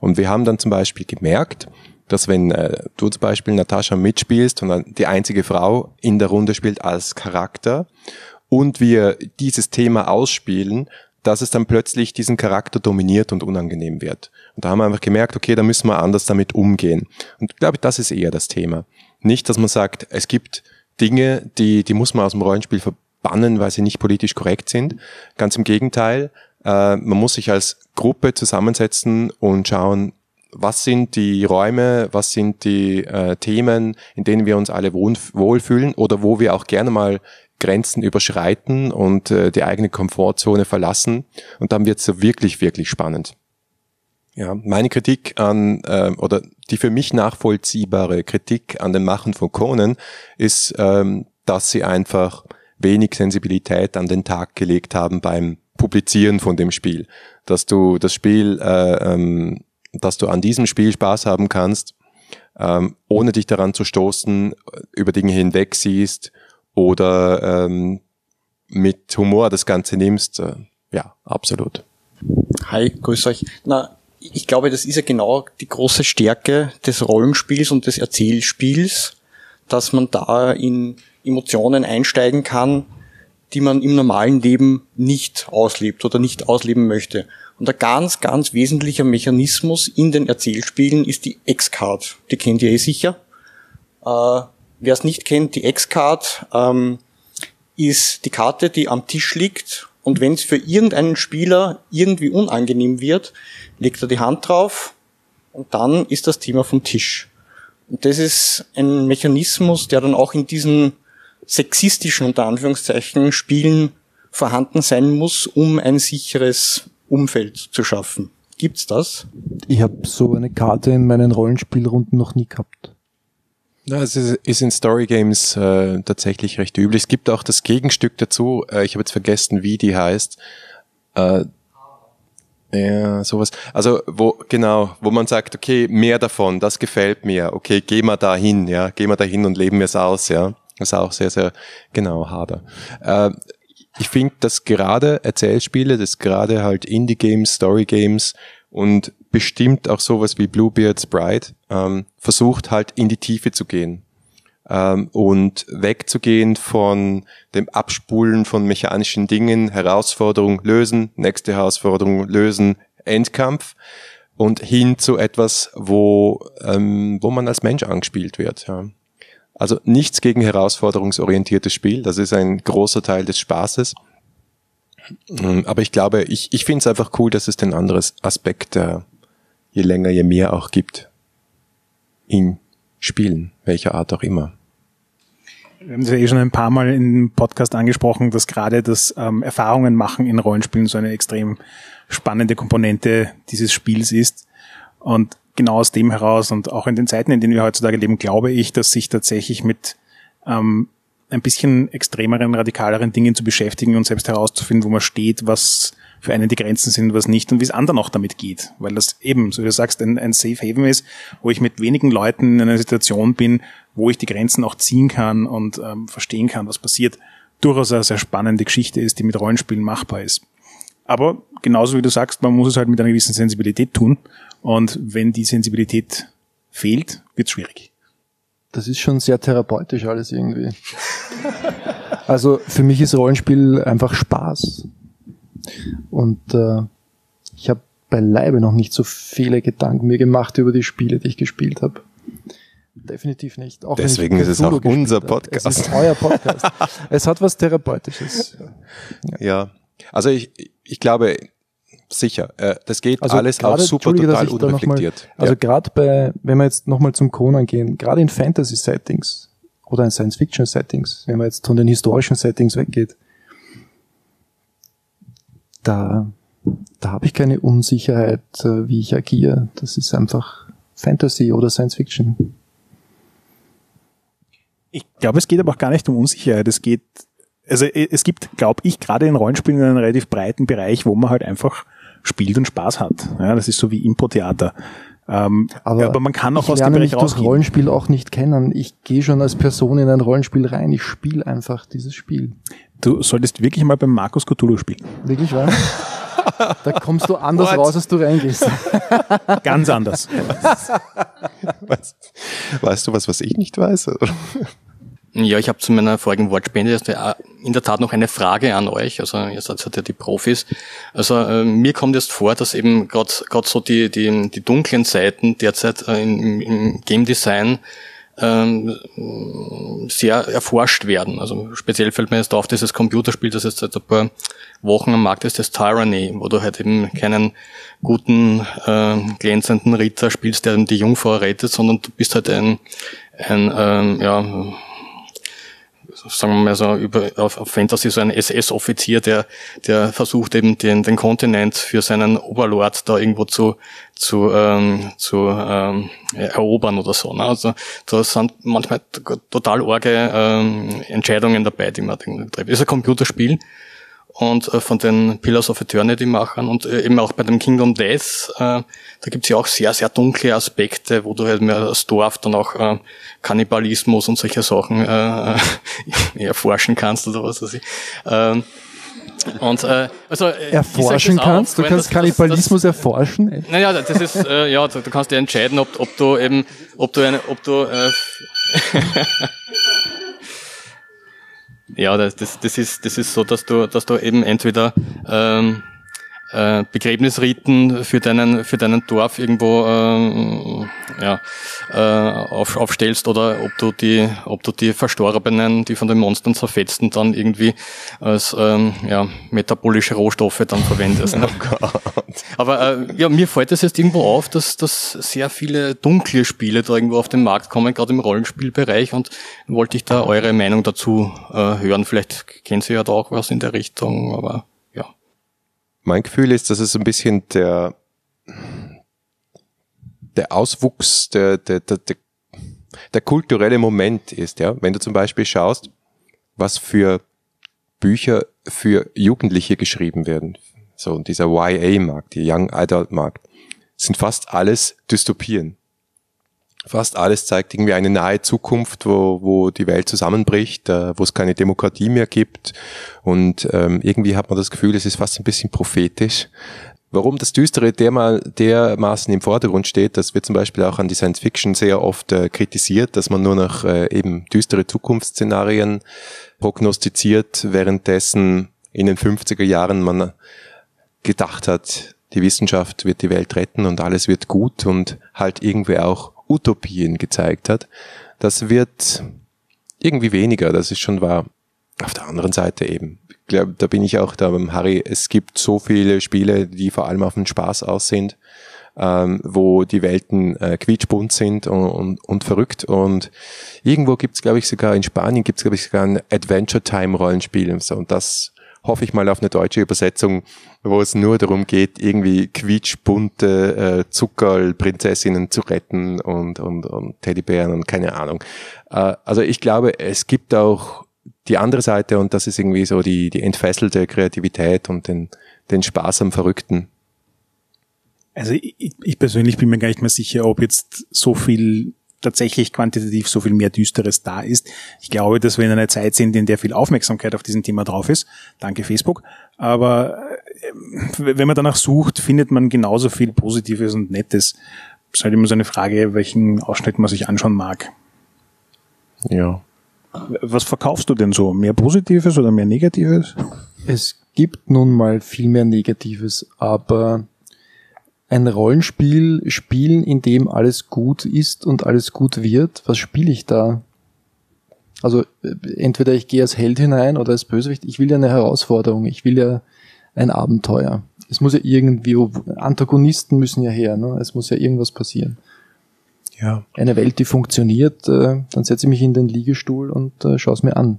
Und wir haben dann zum Beispiel gemerkt, dass wenn äh, du zum Beispiel Natascha mitspielst und dann die einzige Frau in der Runde spielt als Charakter und wir dieses Thema ausspielen, dass es dann plötzlich diesen Charakter dominiert und unangenehm wird. Und da haben wir einfach gemerkt, okay, da müssen wir anders damit umgehen. Und ich glaube, das ist eher das Thema. Nicht, dass man sagt, es gibt Dinge, die, die muss man aus dem Rollenspiel verbannen, weil sie nicht politisch korrekt sind. Ganz im Gegenteil, äh, man muss sich als Gruppe zusammensetzen und schauen, was sind die Räume, was sind die äh, Themen, in denen wir uns alle wohl, wohlfühlen oder wo wir auch gerne mal Grenzen überschreiten und äh, die eigene Komfortzone verlassen. Und dann wird es so wirklich, wirklich spannend. Ja, meine Kritik an, äh, oder die für mich nachvollziehbare Kritik an den Machen von Conan ist, ähm, dass sie einfach wenig Sensibilität an den Tag gelegt haben beim Publizieren von dem Spiel. Dass du das Spiel, äh, ähm, dass du an diesem Spiel Spaß haben kannst, ähm, ohne dich daran zu stoßen, über Dinge hinweg siehst oder ähm, mit Humor das Ganze nimmst. Äh, ja, absolut. Hi, grüß euch. Na, ich glaube, das ist ja genau die große Stärke des Rollenspiels und des Erzählspiels, dass man da in Emotionen einsteigen kann, die man im normalen Leben nicht auslebt oder nicht ausleben möchte. Und ein ganz, ganz wesentlicher Mechanismus in den Erzählspielen ist die X-Card. Die kennt ihr eh sicher. Äh, Wer es nicht kennt, die X-Card ähm, ist die Karte, die am Tisch liegt und wenn es für irgendeinen Spieler irgendwie unangenehm wird, legt er die Hand drauf und dann ist das Thema vom Tisch. Und das ist ein Mechanismus, der dann auch in diesen sexistischen, unter Anführungszeichen, Spielen vorhanden sein muss, um ein sicheres Umfeld zu schaffen. Gibt's das? Ich habe so eine Karte in meinen Rollenspielrunden noch nie gehabt. Ja, es ist, ist in Story Games äh, tatsächlich recht üblich. Es gibt auch das Gegenstück dazu. Äh, ich habe jetzt vergessen, wie die heißt. Äh, ja, sowas. Also wo genau, wo man sagt, okay, mehr davon, das gefällt mir. Okay, geh mal dahin, ja, geh mal dahin und leben wir es aus, ja. Das ist auch sehr, sehr genau harder. Äh, ich finde, dass gerade Erzählspiele, dass gerade halt Indie-Games, Story-Games und bestimmt auch sowas wie Bluebeard's Bride ähm, versucht halt in die Tiefe zu gehen ähm, und wegzugehen von dem Abspulen von mechanischen Dingen, Herausforderung lösen, nächste Herausforderung lösen, Endkampf und hin zu etwas, wo, ähm, wo man als Mensch angespielt wird. Ja. Also nichts gegen herausforderungsorientiertes Spiel, das ist ein großer Teil des Spaßes. Ähm, aber ich glaube, ich, ich finde es einfach cool, dass es den anderen Aspekt, äh, je länger, je mehr auch gibt in Spielen, welcher Art auch immer. Wir haben es ja eh schon ein paar Mal im Podcast angesprochen, dass gerade das ähm, Erfahrungen machen in Rollenspielen so eine extrem spannende Komponente dieses Spiels ist. Und genau aus dem heraus und auch in den Zeiten, in denen wir heutzutage leben, glaube ich, dass sich tatsächlich mit ähm, ein bisschen extremeren, radikaleren Dingen zu beschäftigen und selbst herauszufinden, wo man steht, was für einen die Grenzen sind, was nicht und wie es anderen auch damit geht. Weil das eben, so wie du sagst, ein, ein Safe Haven ist, wo ich mit wenigen Leuten in einer Situation bin, wo ich die Grenzen auch ziehen kann und ähm, verstehen kann, was passiert. Durchaus eine sehr spannende Geschichte ist, die mit Rollenspielen machbar ist. Aber genauso wie du sagst, man muss es halt mit einer gewissen Sensibilität tun. Und wenn die Sensibilität fehlt, wird es schwierig. Das ist schon sehr therapeutisch alles irgendwie. also für mich ist Rollenspiel einfach Spaß. Und äh, ich habe beileibe noch nicht so viele Gedanken mir gemacht über die Spiele, die ich gespielt habe. Definitiv nicht. Auch Deswegen ist es auch unser Podcast. Es ist euer Podcast. es hat was Therapeutisches. Ja, ja. also ich, ich glaube, sicher. Äh, das geht also alles auch super total unreflektiert. Mal, also ja. gerade bei, wenn wir jetzt nochmal zum Conan gehen, gerade in Fantasy-Settings oder in Science-Fiction-Settings, wenn man jetzt von den historischen Settings weggeht, da, da habe ich keine Unsicherheit, äh, wie ich agiere. Das ist einfach Fantasy oder Science-Fiction. Ich glaube, es geht aber auch gar nicht um Unsicherheit. Es geht, also es gibt, glaube ich, gerade in Rollenspielen einen relativ breiten Bereich, wo man halt einfach spielt und Spaß hat. Ja, das ist so wie Impro-Theater. Ähm, aber, aber, man kann auch aus dem Bereich rausgehen. Ich Rollenspiel auch nicht kennen. Ich gehe schon als Person in ein Rollenspiel rein. Ich spiele einfach dieses Spiel. Du solltest wirklich mal beim Markus Cthulhu spielen. Wirklich wahr? da kommst du anders What? raus, als du reingehst. Ganz anders. weißt, weißt du was, was ich nicht weiß? Ja, ich habe zu meiner vorigen Wortspende in der Tat noch eine Frage an euch. Also ihr seid ja die Profis. Also äh, mir kommt jetzt vor, dass eben gerade so die, die, die dunklen Seiten derzeit äh, im, im Game Design ähm, sehr erforscht werden. Also speziell fällt mir jetzt auf dieses Computerspiel, das jetzt seit ein paar Wochen am Markt ist, das Tyranny, wo du halt eben keinen guten, äh, glänzenden Ritter spielst, der die Jungfrau rettet, sondern du bist halt ein, ein ähm, ja, sagen wir mal so, über, auf, auf Fantasy so ein SS-Offizier, der, der versucht eben den, den Kontinent für seinen Oberlord da irgendwo zu, zu, ähm, zu ähm, erobern oder so. Ne? Also da sind manchmal total arge ähm, Entscheidungen dabei, die man trifft. ist ein Computerspiel und äh, von den Pillars of Eternity Machern und äh, eben auch bei dem Kingdom Death, äh, da gibt's ja auch sehr, sehr dunkle Aspekte, wo du halt mehr das Dorf dann auch äh, Kannibalismus und solche Sachen äh, erforschen kannst oder was weiß ich. Ähm, und äh, also äh, erforschen kannst, du kannst das, Kannibalismus das, das, erforschen. Naja, das ist äh, ja, du, du kannst dir entscheiden, ob, ob du eben, ob du eine, ob du äh, Ja, das, das, das, ist, das ist so, dass du, dass du eben entweder ähm, äh, Begräbnisriten für deinen für deinen Dorf irgendwo äh, ja, äh, auf, aufstellst oder ob du die ob du die Verstorbenen, die von den Monstern zerfetzten, dann irgendwie als ähm, ja, metabolische Rohstoffe dann verwendest. Ne? Oh Aber äh, ja, mir fällt es jetzt irgendwo auf, dass, dass sehr viele dunkle Spiele da irgendwo auf den Markt kommen, gerade im Rollenspielbereich und wollte ich da eure Meinung dazu äh, hören. Vielleicht kennen Sie ja da auch was in der Richtung, aber mein Gefühl ist, dass es ein bisschen der, der Auswuchs, der, der, der, der, kulturelle Moment ist, ja. Wenn du zum Beispiel schaust, was für Bücher für Jugendliche geschrieben werden, so dieser YA-Markt, die Young Adult-Markt, sind fast alles Dystopien. Fast alles zeigt irgendwie eine nahe Zukunft, wo, wo die Welt zusammenbricht, äh, wo es keine Demokratie mehr gibt. Und ähm, irgendwie hat man das Gefühl, es ist fast ein bisschen prophetisch. Warum das Düstere dermaßen im Vordergrund steht, das wird zum Beispiel auch an die Science Fiction sehr oft äh, kritisiert, dass man nur noch äh, eben düstere Zukunftsszenarien prognostiziert, währenddessen in den 50er Jahren man gedacht hat, die Wissenschaft wird die Welt retten und alles wird gut und halt irgendwie auch Utopien gezeigt hat. Das wird irgendwie weniger, das ist schon wahr. Auf der anderen Seite eben, ich glaube, da bin ich auch da beim Harry, es gibt so viele Spiele, die vor allem auf den Spaß aus sind, ähm, wo die Welten äh, quietschbunt sind und, und, und verrückt. Und irgendwo gibt es, glaube ich, sogar in Spanien gibt es, glaube ich, sogar ein Adventure Time Rollenspiel. Und, so. und das hoffe ich mal auf eine deutsche Übersetzung, wo es nur darum geht, irgendwie quietschbunte äh, Zuckerl-Prinzessinnen zu retten und, und, und Teddybären und keine Ahnung. Äh, also ich glaube, es gibt auch die andere Seite und das ist irgendwie so die, die entfesselte Kreativität und den, den Spaß am Verrückten. Also ich, ich persönlich bin mir gar nicht mehr sicher, ob jetzt so viel tatsächlich quantitativ so viel mehr Düsteres da ist. Ich glaube, dass wir in einer Zeit sind, in der viel Aufmerksamkeit auf diesem Thema drauf ist. Danke Facebook. Aber äh, wenn man danach sucht, findet man genauso viel Positives und Nettes. Es ist halt immer so eine Frage, welchen Ausschnitt man sich anschauen mag. Ja. Was verkaufst du denn so? Mehr Positives oder mehr Negatives? Es gibt nun mal viel mehr Negatives, aber ein Rollenspiel spielen, in dem alles gut ist und alles gut wird, was spiele ich da? Also äh, entweder ich gehe als Held hinein oder als Bösewicht. Ich will ja eine Herausforderung, ich will ja ein Abenteuer. Es muss ja irgendwie, Antagonisten müssen ja her, ne? es muss ja irgendwas passieren. Ja. Eine Welt, die funktioniert, äh, dann setze ich mich in den Liegestuhl und äh, schaue es mir an.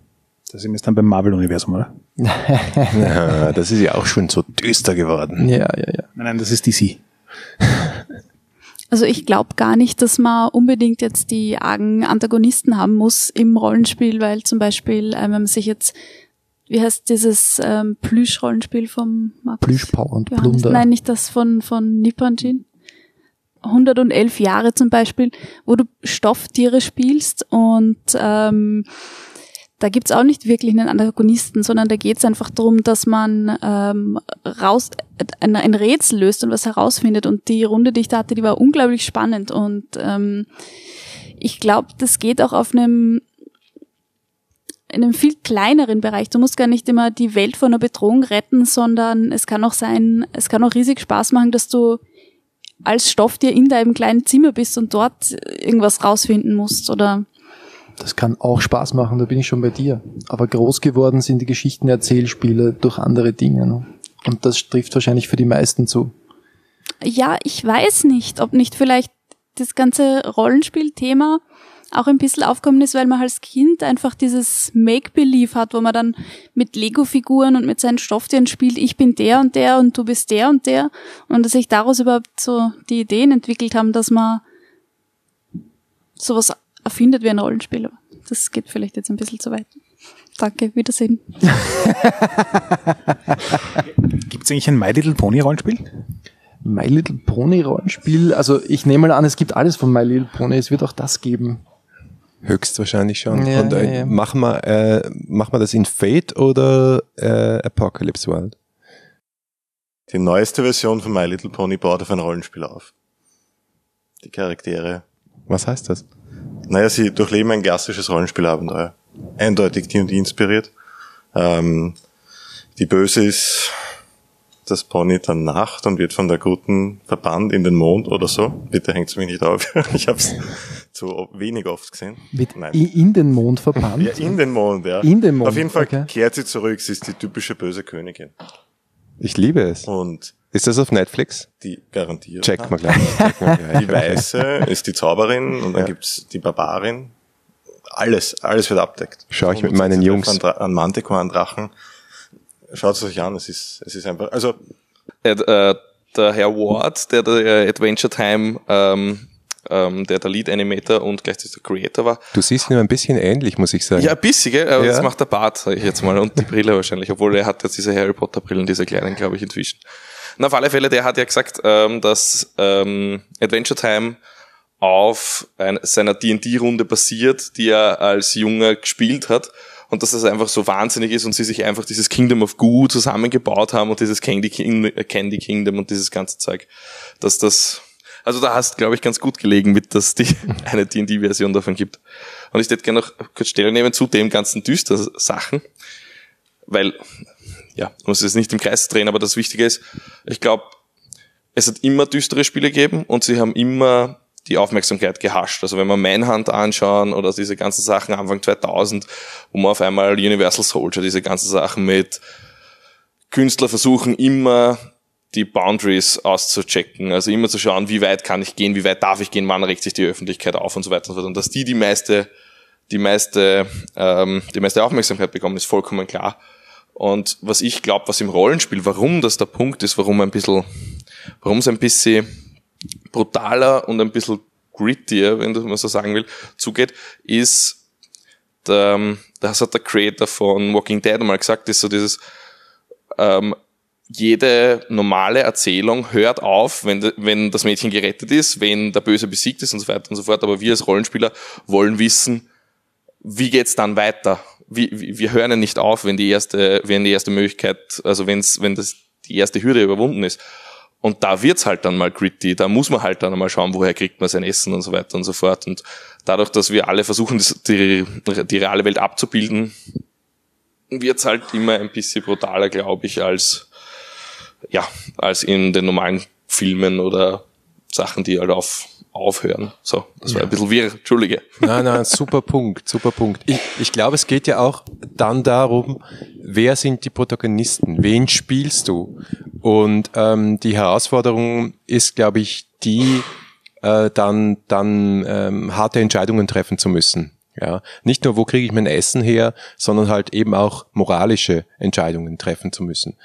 Da sind wir jetzt dann beim Marvel-Universum, oder? ja, das ist ja auch schon so düster geworden. Ja, ja, ja. Nein, nein, das ist DC. Also ich glaube gar nicht, dass man unbedingt jetzt die argen Antagonisten haben muss im Rollenspiel, weil zum Beispiel, äh, wenn man sich jetzt, wie heißt dieses ähm, Plüsch-Rollenspiel vom Markus? Plüschpower und Plunder. Nein, nicht das von, von Nipponjin. 111 Jahre zum Beispiel, wo du Stofftiere spielst und ähm, da gibt's auch nicht wirklich einen Antagonisten, sondern da geht's einfach darum, dass man ähm, raus ein, ein, Rätsel löst und was herausfindet. Und die Runde, die ich da hatte, die war unglaublich spannend. Und ähm, ich glaube, das geht auch auf einem in einem viel kleineren Bereich. Du musst gar nicht immer die Welt vor einer Bedrohung retten, sondern es kann auch sein, es kann auch riesig Spaß machen, dass du als Stofftier in deinem kleinen Zimmer bist und dort irgendwas rausfinden musst oder das kann auch Spaß machen, da bin ich schon bei dir. Aber groß geworden sind die Geschichten Erzählspiele durch andere Dinge. Ne? Und das trifft wahrscheinlich für die meisten zu. Ja, ich weiß nicht, ob nicht vielleicht das ganze Rollenspielthema auch ein bisschen aufkommen ist, weil man als Kind einfach dieses Make-Believe hat, wo man dann mit Lego-Figuren und mit seinen Stofftieren spielt, ich bin der und der und du bist der und der. Und dass sich daraus überhaupt so die Ideen entwickelt haben, dass man sowas erfindet wie ein Rollenspiel. Das geht vielleicht jetzt ein bisschen zu weit. Danke, Wiedersehen. Gibt es eigentlich ein My Little Pony Rollenspiel? My Little Pony Rollenspiel, also ich nehme mal an, es gibt alles von My Little Pony, es wird auch das geben. Höchstwahrscheinlich schon. Ja, Und äh, ja, ja. machen wir äh, machen wir das in Fate oder äh, Apocalypse World? Die neueste Version von My Little Pony baut auf ein Rollenspiel auf. Die Charaktere. Was heißt das? Naja, sie durchleben ein klassisches Rollenspielabenteuer. Eindeutig D&D inspiriert. Ähm, die Böse ist das Pony dann Nacht und wird von der Guten verbannt in den Mond oder so. Bitte hängt mich nicht auf. Ich habe es zu wenig oft gesehen. Wird Nein. in den Mond verbannt. Ja, in den Mond, ja. In den Mond, Auf jeden Fall okay. kehrt sie zurück. Sie ist die typische böse Königin. Ich liebe es. Und Ist das auf Netflix? die garantiert. Check mal gleich. Check mal gleich. Die Weiße ist die Zauberin und dann Ja. gibt's die Barbarin. Alles, alles wird abdeckt. Schau ich mit 100 meinen Jungs. An, an Manticore, an Drachen. Schaut es euch an, es ist, es ist einfach, also, äh, äh, der Herr Ward, der der Adventure Time, ähm, ähm, der der Lead Animator und gleichzeitig der Creator war. Du siehst ihm ein bisschen ähnlich, muss ich sagen. Ja, ein bisschen, gell? aber Ja. das macht der Bart, sag ich jetzt mal, und die Brille wahrscheinlich, obwohl er hat jetzt diese Harry Potter Brillen, diese kleinen, glaube ich, inzwischen. Na, auf alle Fälle, der hat ja gesagt, ähm, dass ähm, Adventure Time auf ein, seiner D&D-Runde basiert, die er als Junger gespielt hat und dass das einfach so wahnsinnig ist und sie sich einfach dieses Kingdom of Goo zusammengebaut haben und dieses Candy, King, Candy Kingdom und dieses ganze Zeug, dass das also da hast, glaube ich, ganz gut gelegen mit, dass die eine D&D-Version davon gibt. Und ich hätte gerne noch kurz Stellung nehmen zu dem ganzen düster Sachen, weil, ja, muss es nicht im Kreis drehen, aber das Wichtige ist, ich glaube, es hat immer düstere Spiele gegeben und sie haben immer die Aufmerksamkeit gehascht. Also wenn wir Manhunt anschauen oder diese ganzen Sachen Anfang 2000, wo man auf einmal Universal Soldier, diese ganzen Sachen mit Künstler versuchen immer die Boundaries auszuchecken, also immer zu schauen, wie weit kann ich gehen, wie weit darf ich gehen, wann regt sich die Öffentlichkeit auf und so weiter und so fort. Und dass die die meiste, die meiste, ähm, die meiste Aufmerksamkeit bekommen, ist vollkommen klar. Und was ich glaube, was im Rollenspiel, warum das der Punkt ist, warum ein bisschen, warum es ein bisschen brutaler und ein bisschen grittier, wenn man so sagen will, zugeht, ist, der, das hat der Creator von Walking Dead mal gesagt, ist so dieses, ähm, jede normale Erzählung hört auf, wenn, wenn das Mädchen gerettet ist, wenn der Böse besiegt ist und so weiter und so fort. Aber wir als Rollenspieler wollen wissen, wie geht's dann weiter? Wie, wie, wir hören ja nicht auf, wenn die erste, wenn die erste Möglichkeit, also wenn's, wenn das die erste Hürde überwunden ist. Und da wird's halt dann mal gritty, da muss man halt dann mal schauen, woher kriegt man sein Essen und so weiter und so fort. Und dadurch, dass wir alle versuchen, die, die reale Welt abzubilden, wird's halt immer ein bisschen brutaler, glaube ich, als ja, als in den normalen Filmen oder Sachen, die halt auf, aufhören. So, das war ein bisschen wirr, Entschuldige. Nein, nein, super Punkt, super Punkt. Ich, ich glaube, es geht ja auch dann darum, wer sind die Protagonisten, wen spielst du? Und ähm, die Herausforderung ist, glaube ich, die, äh, dann, dann ähm, harte Entscheidungen treffen zu müssen. Ja, nicht nur, wo kriege ich mein Essen her, sondern halt eben auch moralische Entscheidungen treffen zu müssen.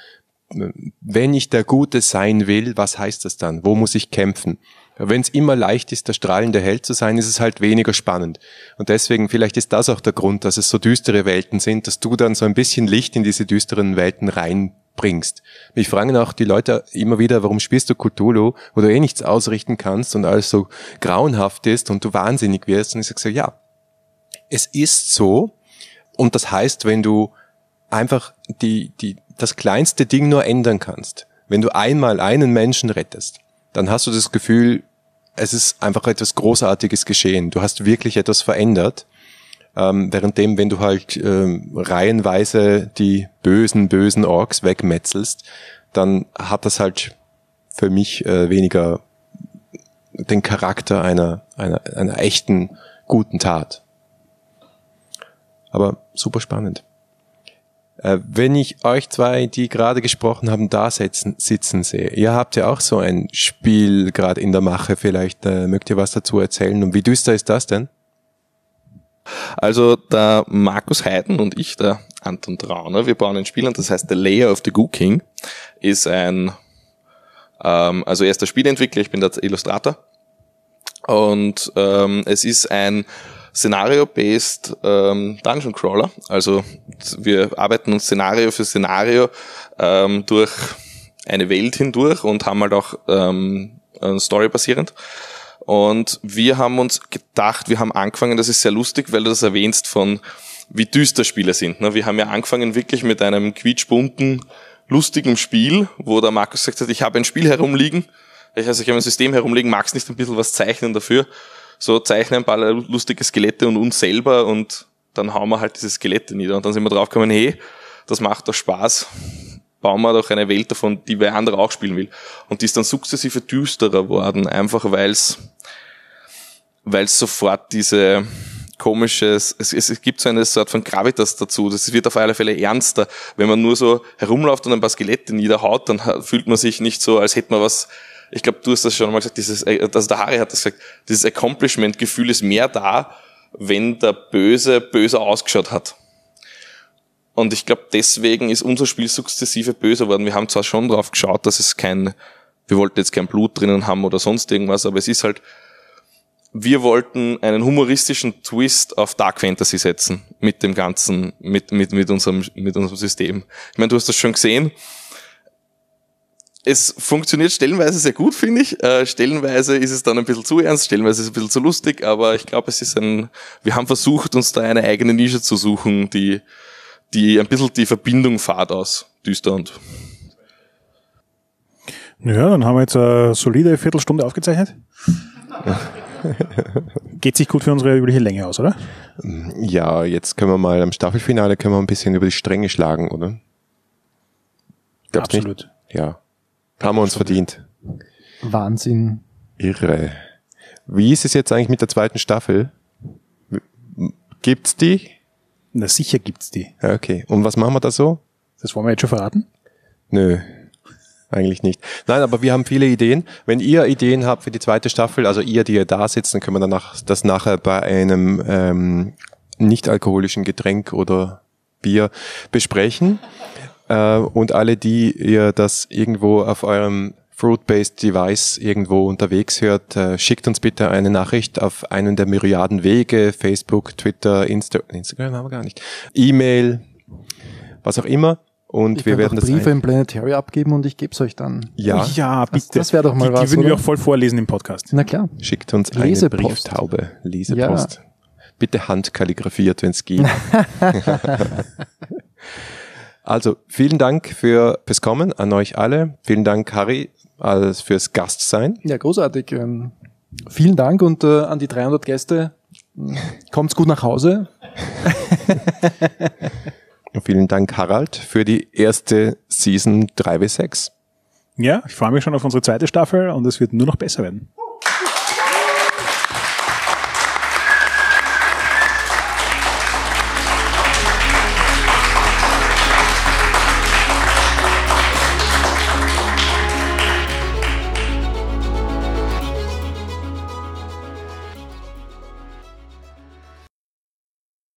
Wenn ich der Gute sein will, was heißt das dann? Wo muss ich kämpfen? Wenn es immer leicht ist, der strahlende Held zu sein, ist es halt weniger spannend. Und deswegen, vielleicht ist das auch der Grund, dass es so düstere Welten sind, dass du dann so ein bisschen Licht in diese düsteren Welten reinbringst. Mich fragen auch die Leute immer wieder, warum spielst du Cthulhu, wo du eh nichts ausrichten kannst und alles so grauenhaft ist und du wahnsinnig wirst. Und ich sage so, ja, es ist so. Und das heißt, wenn du einfach die, die, das kleinste Ding nur ändern kannst, wenn du einmal einen Menschen rettest, dann hast du das Gefühl, es ist einfach etwas Großartiges geschehen. Du hast wirklich etwas verändert. Ähm, währenddem, wenn du halt ähm, reihenweise die bösen, bösen Orks wegmetzelst, dann hat das halt für mich äh, weniger den Charakter einer, einer, einer echten guten Tat. Aber super spannend. Äh, wenn ich euch zwei, die gerade gesprochen haben, da sitzen, sitzen sehe, ihr habt ja auch so ein Spiel gerade in der Mache, vielleicht äh, mögt ihr was dazu erzählen. Und wie düster ist das denn? Also der Markus Heiden und ich, der Anton Trauner, wir bauen ein Spiel und das heißt The Layer of the Goo King, ist ein, ähm, also er ist der Spieleentwickler, ich bin der Illustrator und ähm, es ist ein Szenario-based ähm, Dungeon Crawler. Also wir arbeiten uns Szenario für Szenario ähm, durch eine Welt hindurch und haben halt auch ähm, Story basierend. Und wir haben uns gedacht, wir haben angefangen, das ist sehr lustig, weil du das erwähnst von wie düster Spiele sind. ne? Wir haben ja angefangen wirklich mit einem quietschbunten, lustigen Spiel, wo der Markus gesagt hat, ich habe ein Spiel herumliegen. Ich also ich habe ein System herumliegen, magst nicht ein bisschen was zeichnen dafür? So zeichnen ein paar lustige Skelette und uns selber und dann hauen wir halt diese Skelette nieder. Und dann sind wir draufgekommen, hey, das macht doch Spaß. bauen wir doch eine Welt davon, die wer andere auch spielen will. Und die ist dann sukzessive düsterer worden, einfach weil es weil es sofort diese komisches, es, es, gibt so eine Sort von Gravitas dazu, das wird auf alle Fälle ernster. Wenn man nur so herumläuft und ein paar Skelette niederhaut, dann fühlt man sich nicht so, als hätte man was, ich glaube, du hast das schon einmal gesagt, dieses, also der Harry hat das gesagt, dieses Accomplishment-Gefühl ist mehr da, wenn der Böse böser ausgeschaut hat. Und ich glaube, deswegen ist unser Spiel sukzessive böser geworden. Wir haben zwar schon drauf geschaut, dass es kein, wir wollten jetzt kein Blut drinnen haben oder sonst irgendwas, aber es ist halt, wir wollten einen humoristischen Twist auf Dark Fantasy setzen mit dem ganzen, mit, mit, mit unserem, mit unserem System. Ich meine, du hast das schon gesehen. Es funktioniert stellenweise sehr gut, finde ich. Äh, stellenweise ist es dann ein bisschen zu ernst, stellenweise ist es ein bisschen zu lustig, aber ich glaube, es ist ein, wir haben versucht, uns da eine eigene Nische zu suchen, die, die ein bisschen die Verbindung fahrt aus düster und. Ja, dann haben wir jetzt eine solide Viertelstunde aufgezeichnet. Geht sich gut für unsere übliche Länge aus, oder? Ja, jetzt können wir mal am Staffelfinale können wir ein bisschen über die Stränge schlagen, oder? Glaubst Absolut. Nicht? Ja. Haben wir uns verdient. Wahnsinn. Irre. Wie ist es jetzt eigentlich mit der zweiten Staffel? Gibt's die? Na sicher gibt's die. Okay. Und was machen wir da so? Das wollen wir jetzt schon verraten? Nö. Eigentlich nicht. Nein, aber wir haben viele Ideen. Wenn ihr Ideen habt für die zweite Staffel, also ihr, die ihr da sitzt, dann können wir danach das nachher bei einem ähm, nicht-alkoholischen Getränk oder Bier besprechen. Äh, und alle, die ihr das irgendwo auf eurem Fruit-based Device irgendwo unterwegs hört, äh, schickt uns bitte eine Nachricht auf einen der Myriaden Wege, Facebook, Twitter, Insta Instagram haben wir gar nicht, E-Mail, was auch immer. Und ich wir werden das Briefe im Planetary abgeben und ich gebe es euch dann. Ja, ja bitte. Das, das wäre doch mal die, was. Die würden oder? wir auch voll vorlesen im Podcast. Na klar. Schickt uns Lesepost. eine Brieftaube, Lesepost. Bitte handkalligrafiert, wenn es geht. also vielen Dank für fürs Kommen an euch alle. Vielen Dank, Harry, als fürs Gastsein. Ja, großartig. Ähm, vielen Dank und äh, an die 300 Gäste. Kommt's gut nach Hause. Und vielen Dank, Harald, für die erste Season 3 bis 6. Ja, ich freue mich schon auf unsere zweite Staffel und es wird nur noch besser werden.